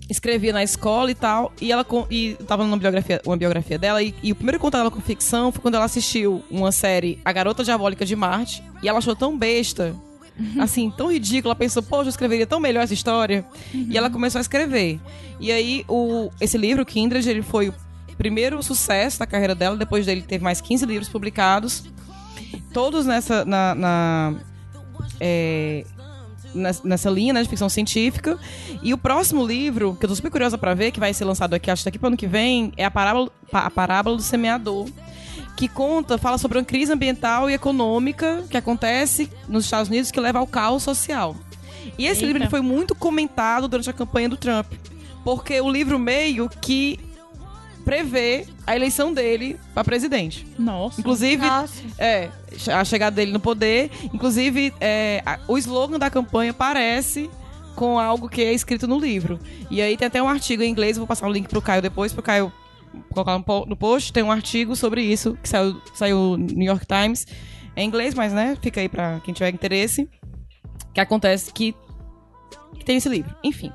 escrevia na escola e tal. E ela e tava numa biografia, uma biografia dela. E, e o primeiro contato dela com ficção foi quando ela assistiu uma série A Garota Diabólica de Marte. E ela achou tão besta. Assim, tão ridícula, ela pensou, poxa, eu escreveria tão melhor essa história. E ela começou a escrever. E aí, o, esse livro, Kindred, ele foi o primeiro sucesso da carreira dela. Depois dele, teve mais 15 livros publicados. Todos nessa. Na, na- é, nessa- linha né, de ficção científica. E o próximo livro, que eu tô super curiosa pra ver, que vai ser lançado aqui, acho que daqui pro ano que vem, é a Parábola, Pa- a Parábola do Semeador. Que conta, fala sobre uma crise ambiental e econômica que acontece nos Estados Unidos que leva ao caos social. E esse Eita. livro foi muito comentado durante a campanha do Trump. Porque o livro meio que prevê a eleição dele pra presidente. Nossa. Inclusive, Nossa. é, a chegada dele no poder. Inclusive, é, a- o slogan da campanha parece com algo que é escrito no livro. E aí tem até um artigo em inglês, vou passar o link pro Caio depois, pro Caio colocar no po- no post. Tem um artigo sobre isso, que saiu, saiu no New York Times. É em inglês, mas né, fica aí pra quem tiver interesse. Que acontece que, que tem esse livro. Enfim,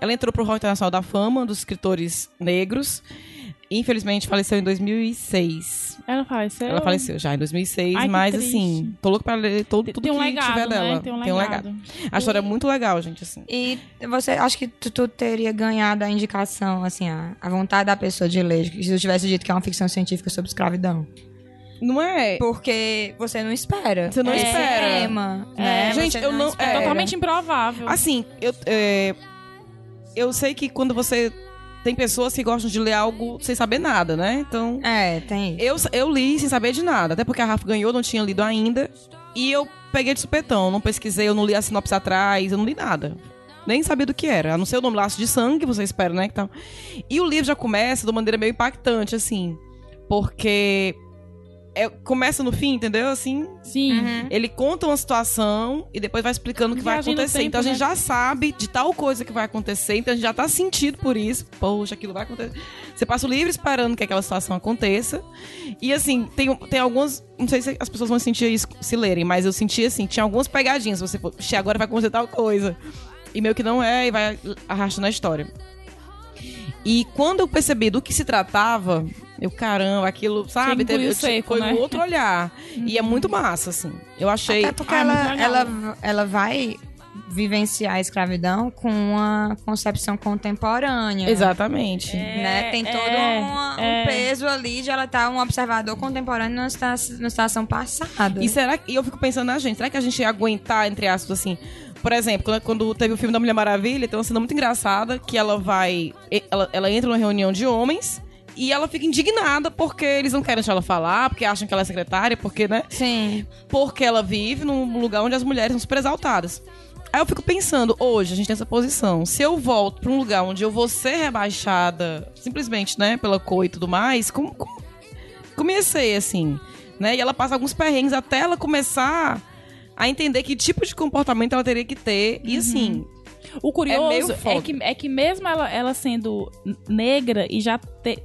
ela entrou pro Hall Internacional da Fama dos escritores negros. Infelizmente faleceu em 2006. Ela faleceu? Ela faleceu já em 2006, Ai, mas triste. assim, tô louco pra ler todo, tudo Tem um que legado, tiver né? dela. Tem um legado. A história é muito legal, gente, assim. E você, acho que tu, tu teria ganhado a indicação, assim, a, a vontade da pessoa de ler, se eu tivesse dito que é uma ficção científica sobre escravidão. Não é? Porque você não espera. Você não Esse espera. tema, É. né? Gente, Você eu não- espera. é. Totalmente improvável. Assim, eu, é, eu sei que quando você. Tem pessoas que gostam de ler algo sem saber nada, né? Então. É, tem. Eu, eu li sem saber de nada, até porque a Rafa ganhou, não tinha lido ainda. E eu peguei de supetão, não pesquisei, eu não li a sinopse atrás, eu não li nada. Nem sabia do que era. A não ser o nome Laço de Sangue, você espera, né? Que tal. E o livro já começa de uma maneira meio impactante, assim. Porque. É- começa no fim, entendeu? Assim, Sim. Uhum. ele conta uma situação e depois vai explicando o que vai acontecer. tempo, então a gente né? já sabe de tal coisa que vai acontecer, então a gente já tá sentido por isso. Poxa, aquilo vai acontecer. Você passa o livro esperando que aquela situação aconteça. E assim, tem, tem algumas. Não sei se as pessoas vão sentir isso se lerem, mas eu senti assim, tinha algumas pegadinhas. Você, "Puxa, agora vai acontecer tal coisa. E meio que não é, e vai arrastando a história. E quando eu percebi do que se tratava, eu, caramba, aquilo, sabe? Eu- seco, foi né? um outro olhar. E é muito massa, assim. Eu achei. Até porque Ah, muito ela, ela, ela vai vivenciar a escravidão com uma concepção contemporânea. Exatamente. Né? Tem todo é, uma- um é. peso ali de ela estar um observador contemporâneo numa situação passada. E será que. E eu fico pensando na gente, será que a gente ia aguentar, entre aspas, assim. Por exemplo, quando, quando teve o filme da Mulher Maravilha, tem uma cena muito engraçada que ela vai. Ela, ela entra numa reunião de homens e ela fica indignada porque eles não querem deixar ela falar, porque acham que ela é secretária, porque, né? Sim. porque ela vive num lugar onde as mulheres são super exaltadas. Aí eu fico pensando, hoje a gente tem essa posição. Se eu volto pra um lugar onde eu vou ser rebaixada, simplesmente, né, pela cor e tudo mais, como, como, ser, assim? Né? E ela passa alguns perrengues até ela começar a entender que tipo de comportamento ela teria que ter. E assim, O curioso é, foda. que, é que mesmo ela, ela sendo negra e já te- ten-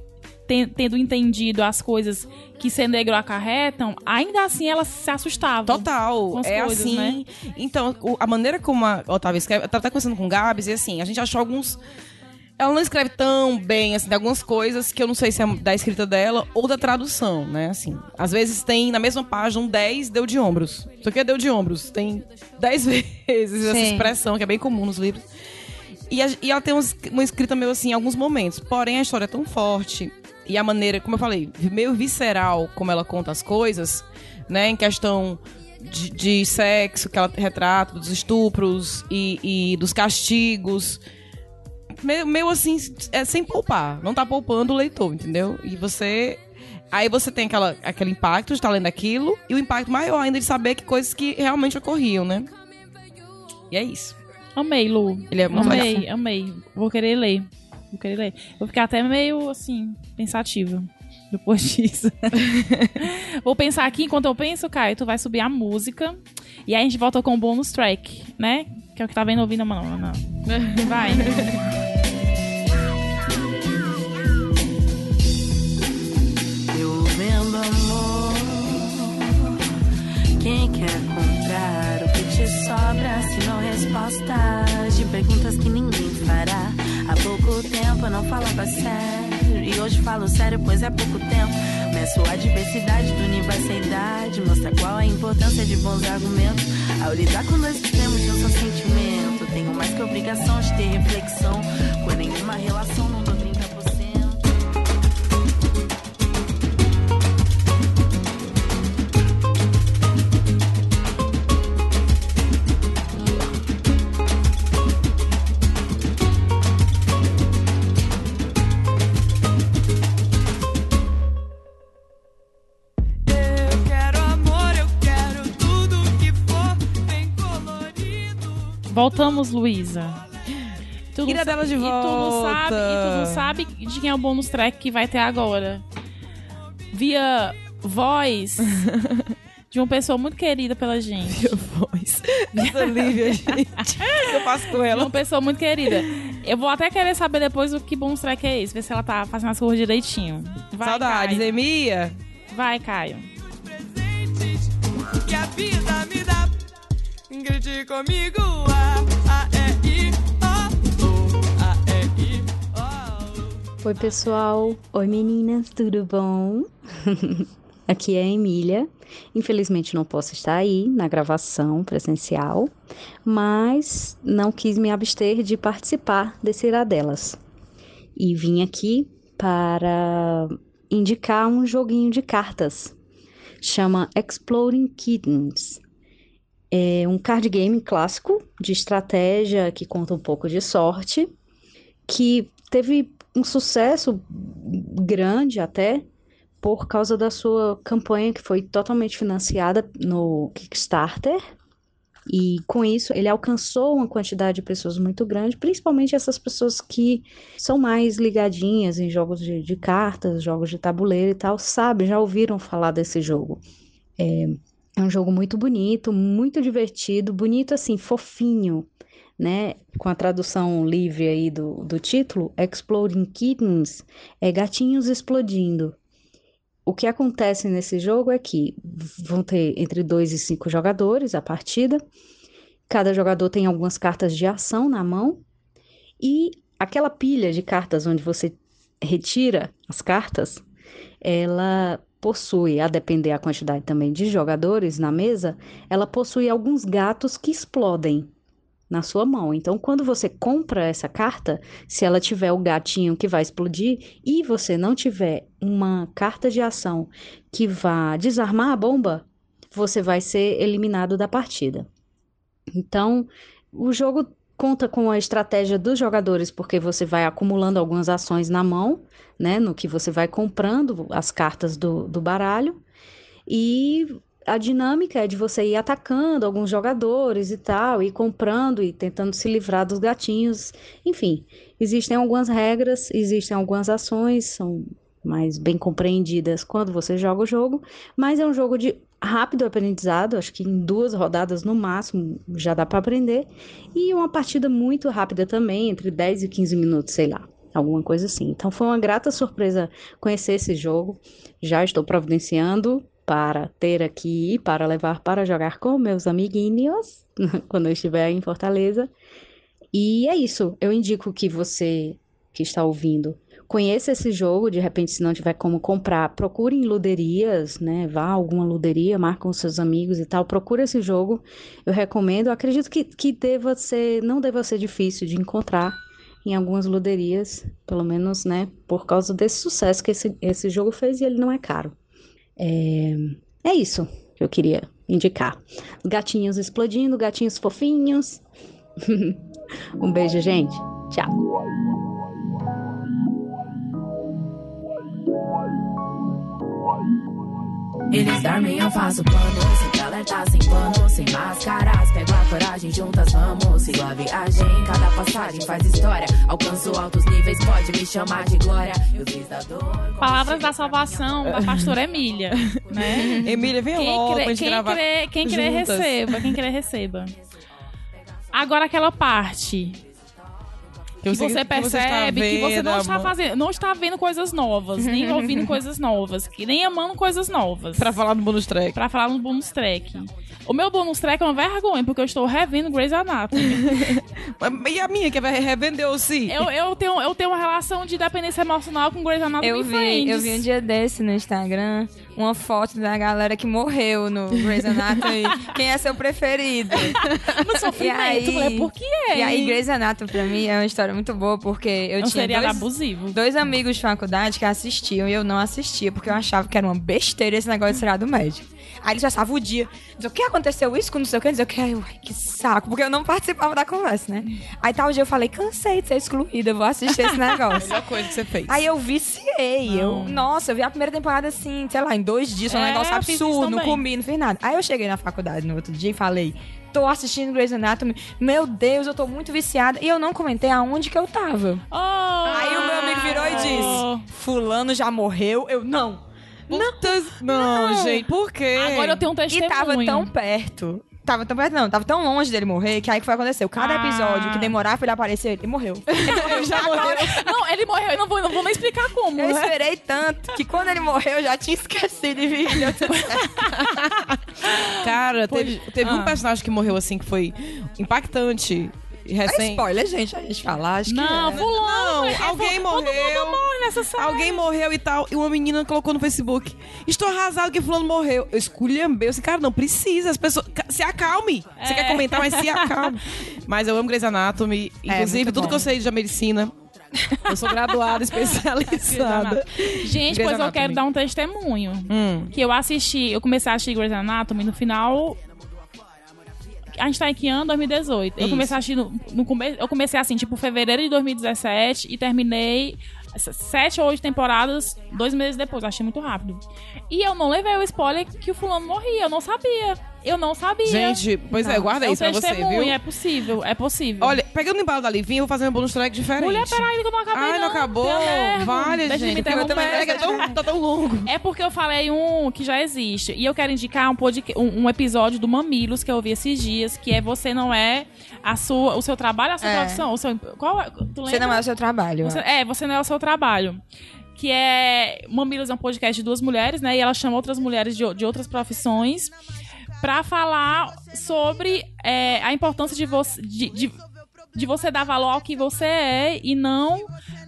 tendo entendido as coisas que ser negro acarretam, ainda assim ela se assustava. Total, com as é coisas, assim. né? Então, o- a maneira como a Otávia escreve, eu tava até conversando com o Gabs, e assim, a gente achou alguns. Ela não escreve tão bem, assim, tem algumas coisas que eu não sei se é da escrita dela ou da tradução, né? Assim, às vezes tem na mesma página um 10 deu de ombros. Isso aqui é deu de ombros. Tem 10 vezes essa Sim. expressão, que é bem comum nos livros. E, a- e ela tem uns- uma escrita meio assim em alguns momentos. Porém, a história é tão forte. E a maneira, como eu falei, meio visceral como ela conta as coisas, né? Em questão de, de sexo, que ela retrata, dos estupros e, e dos castigos. Meio, meio assim, é sem poupar. Não tá poupando o leitor, entendeu? E você. Aí você tem aquela, aquele impacto de estar lendo aquilo, e o impacto maior ainda de saber que coisas que realmente ocorriam, né? E é isso. Amei, Lu. Ele é muito legal. amei, amei. Vou querer ler. Vou querer ler. Vou ficar até meio assim, pensativa. depois disso. Vou pensar aqui, enquanto eu penso, Caio, tu vai subir a música. E aí a gente volta com o bônus track, né? Que é o que tá vendo ouvindo, mano. Não. Vai. Eu vendo amor. Quem quer comprar o que te sobra? Se não respostas de perguntas que ninguém fará. Há pouco tempo eu não falava sério. E hoje falo sério, pois é pouco tempo. Meço a diversidade do universo e idade. Mostra qual a importância de bons argumentos. Ao lidar com dois extremos de um só sentimento. Tenho mais que obrigação de ter reflexão. Quando em uma relação não Voltamos, Luísa. Tu sa- dela de e Tu não volta. sabe, e tu não sabe de quem é o bônus track que vai ter agora. Via voz de uma pessoa muito querida pela gente. Voz. Essa Lívia, gente. Eu faço com De ela? uma pessoa muito querida. Eu vou até querer saber depois o que bônus track é esse, ver se ela tá fazendo as coisas direitinho. Vai, Saudades, Caio. Emia. Vai, Caio. Grite comigo, A, A, E, I, O, O, A, E, I, O. Oi, pessoal. Oi, meninas, tudo bom? Aqui é a Emília. Infelizmente não posso estar aí na gravação presencial, mas não quis me abster de participar desse Iradelas. E vim aqui para indicar um joguinho de cartas. Chama Exploding Kittens. É um card game clássico de estratégia que conta um pouco de sorte, que teve um sucesso grande até por causa da sua campanha que foi totalmente financiada no Kickstarter. E com isso ele alcançou uma quantidade de pessoas muito grande, principalmente essas pessoas que são mais ligadinhas em jogos de, de cartas, jogos de tabuleiro e tal, sabem, já ouviram falar desse jogo. É, é um jogo muito bonito, muito divertido, bonito assim, fofinho, né? Com a tradução livre aí do, do título, Exploding Kittens, é gatinhos explodindo. O que acontece nesse jogo é que vão ter entre dois e cinco jogadores a partida. Cada jogador tem algumas cartas de ação na mão. E aquela pilha de cartas onde você retira as cartas, ela possui, a depender a quantidade também de jogadores na mesa, ela possui alguns gatos que explodem na sua mão. Então, quando você compra essa carta, se ela tiver o gatinho que vai explodir e você não tiver uma carta de ação que vá desarmar a bomba, você vai ser eliminado da partida. Então, o jogo conta com a estratégia dos jogadores, porque você vai acumulando algumas ações na mão, né? No que você vai comprando as cartas do, do baralho. E a dinâmica é de você ir atacando alguns jogadores e tal, e comprando e tentando se livrar dos gatinhos. Enfim, existem algumas regras, existem algumas ações, são mais bem compreendidas quando você joga o jogo, mas é um jogo de rápido aprendizado, acho que em duas rodadas no máximo já dá para aprender, e uma partida muito rápida também, entre 10 e 15 minutos, sei lá, alguma coisa assim. Então foi uma grata surpresa conhecer esse jogo. Já estou providenciando para ter aqui, para levar para jogar com meus amiguinhos quando eu estiver em Fortaleza. E é isso. Eu indico que você que está ouvindo conheça esse jogo. De repente, se não tiver como comprar, procure em luderias, né? Vá a alguma luderia, marca com seus amigos e tal. Procure esse jogo. Eu recomendo. Eu acredito que, que deva ser, não deva ser difícil de encontrar em algumas luderias, pelo menos, né? Por causa desse sucesso que esse, esse jogo fez e ele não é caro. É, é isso que eu queria indicar. Gatinhos explodindo, gatinhos fofinhos. um beijo, gente. Tchau. Eles dormem, eu faço plano. Esse alerta sem pano, sem máscaras. Pego a coragem, juntas vamos. Sigo a viagem, cada passagem faz história. Alcanço altos níveis, pode me chamar de glória. Eu fiz da dor. Palavras da salvação da pastora Emília, né? Emília, vem Quem logo crê, quem gravar crê, quem crê juntas. receba, quem crê receba. Agora aquela parte que você- você que você percebe que você não vendo, está fazendo, não está vendo coisas novas, nem ouvindo coisas novas, que nem amando coisas novas. Pra falar no bonus track. Pra falar no bonus track. O meu bonus track é uma vergonha, porque eu estou revendo Grey's Anatomy. E a minha, que vai revendeu-se. eu, eu, tenho, eu tenho uma relação de dependência emocional com Grey's Anatomy Eu e vi, Friends. eu vi um dia desse no Instagram uma foto da galera que morreu no Grey's Anatomy. Quem é seu preferido? No sofrimento, aí- falei, por que é? E aí, Grey's Anatomy, pra mim, é uma história muito boa, porque eu é um tinha dois, abusivo. dois amigos de faculdade que assistiam e eu não assistia, porque eu achava que era uma besteira esse negócio de seriado médico. Aí eles passavam o dia, diziam, o que aconteceu isso com não sei o que, não sei o que, eu, ai, que saco, porque eu não participava da conversa, né? Aí tal dia eu falei, cansei de ser excluída, eu vou assistir esse negócio. Melhor coisa que você fez. Aí eu viciei. Eu, nossa, eu vi a primeira temporada assim, sei lá, em dois dias. Foi um É, negócio absurdo. Não comi, não fiz nada. Aí eu cheguei na faculdade no outro dia e falei. Tô assistindo Grey's Anatomy. Meu Deus, eu tô muito viciada. E eu não comentei aonde que eu tava. Oh, Aí o meu amigo virou e disse: Fulano já morreu. Eu, não. Putas- Não, gente, por quê? Agora eu tenho um E testemunho. tava tão perto. Tava tão perto, não. Tava tão longe dele morrer que aí que foi acontecer. Cada Ah. episódio que demorava pra ele aparecer, ele morreu. Ele já morreu. Não, ele morreu, eu não vou, não vou nem explicar como, Eu né? esperei tanto que quando ele morreu eu já tinha esquecido de vir. Cara, teve, teve um Ah. personagem que morreu assim que foi impactante. E É Recém. spoiler, gente. A gente fala, acho Não, que é. fulano. Não, é, alguém morreu. Todo mundo morre nessa série. Alguém morreu e tal. E uma menina colocou no Facebook. Estou arrasado que fulano morreu. Eu esculhambei. Eu disse, cara, não precisa. As pessoas. Se acalme. Você É. quer comentar, mas se acalme. mas eu amo Grey's Anatomy. Inclusive, muito tudo bom. que eu sei de medicina. Eu sou graduada, especializada. Gente, Grey's pois eu Anatomy. quero dar um testemunho. Hum. Que eu assisti, eu comecei a assistir Grey's Anatomy no final. A gente tá em que ano? 2018. Eu Isso. comecei a no, no. Eu comecei assim, tipo, fevereiro de 2017 e terminei sete ou oito temporadas dois meses depois. Achei muito rápido. E eu não levei o spoiler que o fulano morria. Eu não sabia. Eu não sabia. Gente, pois é, guarda é isso pra você, viu? é possível, é possível. Olha, pegando o embalo da Livinha, eu vou fazer um bonus track diferente. Mulher, peraí, que eu não acabei. Ai, não acabou? tenho nervo. Vale, Deixa gente. eu também é tão, tá tão longo. É porque eu falei um que já existe. E eu quero indicar um, podca- um, um episódio do Mamilos que eu ouvi esses dias, que é Você Não É a sua, o seu trabalho, a sua É. profissão. O seu, qual é? Tu lembra? Você não é o seu trabalho. Você- é, Você Não É o Seu Trabalho. Que é. Mamilos é um podcast de duas mulheres, né? E ela chama outras mulheres de, de outras profissões pra falar sobre é, a importância de você. De, de, de você dar valor ao que você é e não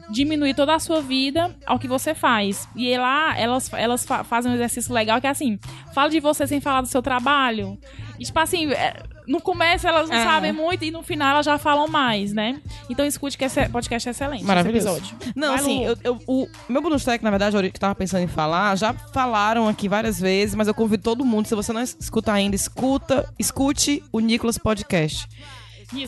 diminuir toda a sua vida ao que você faz. E lá elas, elas fa- fazem um exercício legal que é assim: fala de você sem falar do seu trabalho. E, tipo assim, é, no começo elas não É. sabem muito e no final elas já falam mais, né? Então escute que esse podcast é excelente. Maravilhoso. Não, Vai, assim, eu, eu- o meu bonus track, na verdade, eu que tava pensando em falar, já falaram aqui várias vezes, mas eu convido todo mundo, se você não escuta ainda, escuta, escute o Nicolas Podcast.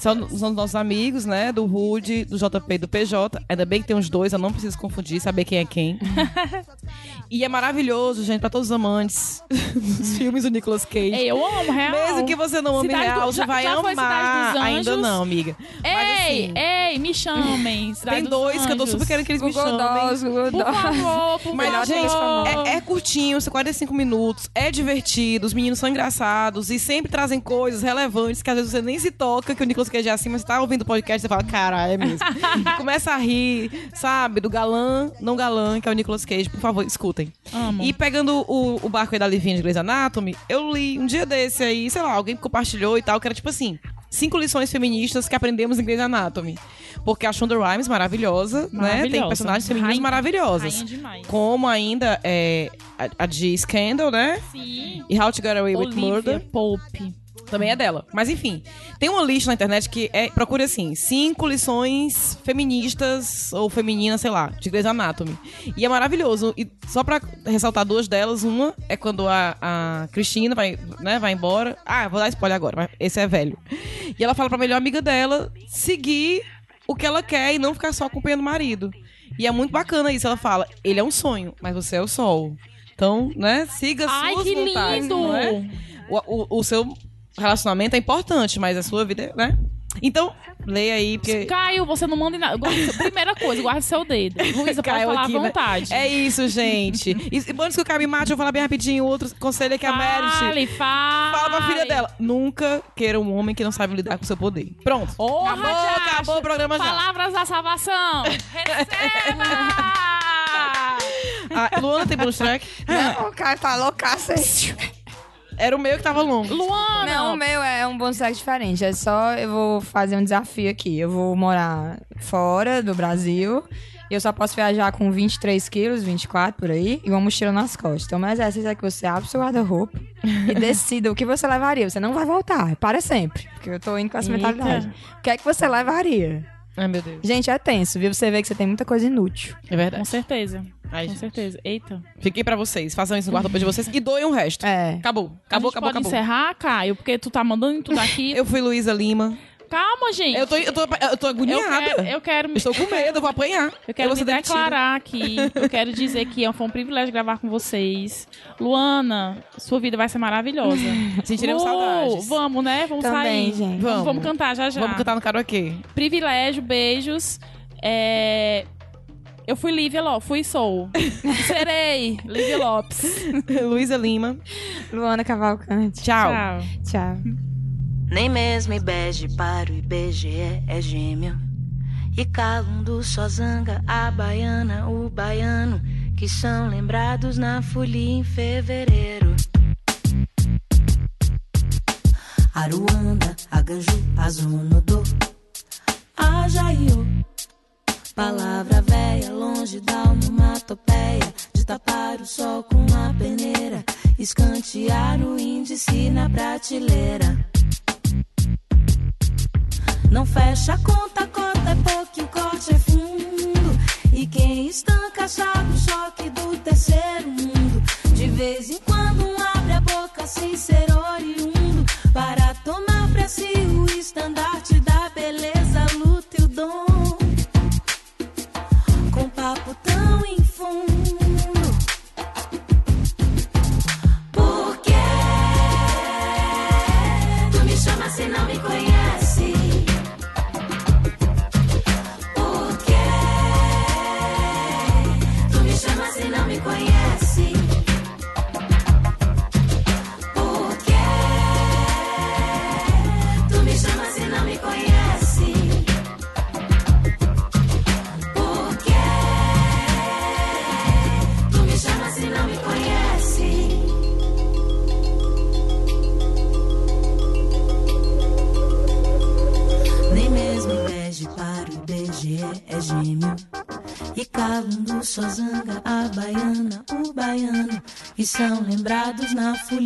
São, são nossos amigos, né? Do Rude, do JP e do PJ. Ainda bem que tem os dois, eu não preciso confundir, saber quem é quem. e é maravilhoso, gente, pra todos os amantes dos filmes do Nicolas Cage. Ei, eu amo, real. Mesmo que você não ame Cidade do- real, você já- vai já amar. dos Ainda não, amiga. Mas Ei, assim, ei, me chamem. Cidade tem dos dois que eu tô super querendo que eles me Google chamem. Dolls, Google Por favor, por Mas, favor. gente, é, é curtinho, são 45 minutos, é divertido, os meninos são engraçados e sempre trazem coisas relevantes que às vezes você nem se toca, que o Nicolas Cage é assim, mas você tá ouvindo o podcast e você fala, cara, é mesmo. E começa a rir, sabe, do galã, não galã, que é o Nicolas Cage, por favor, escutem. Amo. E pegando o, o barco aí da Livinha de Grey's Anatomy, eu li um dia desse aí, sei lá, alguém compartilhou e tal, que era tipo assim, cinco lições feministas que aprendemos em Grey's Anatomy. Porque a Shonda Rhimes, maravilhosa, né? Tem Maravilhosa. personagens femininas maravilhosas. Como ainda é a, a de Scandal, né? Sim. E How to Get Away with Olivia Murder Pope. Também é dela. Mas enfim, tem uma lista na internet que é, procure assim, cinco lições feministas ou femininas, sei lá, de Grey's Anatomy. E é maravilhoso. E só pra ressaltar duas delas, uma é quando a, a Cristina vai, né, vai embora. Ah, vou dar spoiler agora, mas esse é velho. E ela fala pra melhor amiga dela seguir o que ela quer e não ficar só acompanhando o marido. E é muito bacana isso. Ela fala, ele é um sonho, mas você é o sol. Então, né, siga Ai, suas que vontades, lindo! não é? O, o, o seu relacionamento é importante, mas a sua vida, né? Então, leia aí, porque. Caio, você não manda em nada. Guarda- Primeira coisa, guarde seu dedo. Luísa, pode Caiu falar aqui, à né? vontade. É isso, gente. E, antes que o Caio me mate, eu vou falar bem rapidinho. Outro conselho é que a Merit Fale, fale. fala pra filha dela: nunca queira um homem que não sabe lidar com seu poder. Pronto. Porra, acabou, Jacho. acabou o programa já. Palavras da salvação. Receba! Ah, Luana tem bonus track? Não, o cara tá loucaço aí. Era o meu que tava longo. Luana! Não, o meu é um bonus track diferente. É só eu vou fazer um desafio aqui. Eu vou morar fora do Brasil. E eu só posso viajar com 23 quilos, 24 por aí, e uma mochila nas costas. Então, o meu exercício é que você abre o seu guarda-roupa e decida o que você levaria. Você não vai voltar, para sempre. Porque eu tô indo com essa Eita. mentalidade. O que é que você levaria? Ai, meu Deus. Gente, é tenso, viu? Você vê que você tem muita coisa inútil. É Com verdade. certeza. Ai, Com gente. certeza. Eita. Fiquei pra vocês. Façam isso no guarda-roupa de vocês e doem o resto. É. Acabou. Acabou, a gente acabou, pode acabou. encerrar, Caio? Porque tu tá mandando tudo aqui. Eu fui Luísa Lima. Calma, gente. Eu tô, eu tô, eu tô Eu agoniada. quero, eu quero, Eu estou com medo, eu vou apanhar. eu quero vou me declarar aqui. Eu quero dizer que foi um privilégio gravar com vocês. Luana, sua vida vai ser maravilhosa. Sentiremos Lu, saudades. Vamos, né? Vamos Também, sair. gente. Vamos. Vamos cantar já já. Vamos cantar no karaokê. Privilégio, beijos. É... Eu fui Lívia Lopes, fui e sou. Serei Lívia Lopes. Luísa Lima. Luana Cavalcante. Tchau. Tchau. Tchau. Nem mesmo IBEGE para o IBGE é gêmeo. E Calundo só zanga a baiana, o baiano, que são lembrados na folia em fevereiro. Aruanda, Aganju, Azunodô, Ajaiô. Palavra véia, longe da onomatopeia, de tapar o sol com a peneira, escantear o índice na prateleira. Não fecha a conta, a cota é pouco, o corte é fundo. E quem estanca sabe o choque do terceiro mundo. De vez em quando um abre a boca sem ser oriundo. Para tomar pra si o estandarte são lembrados na folia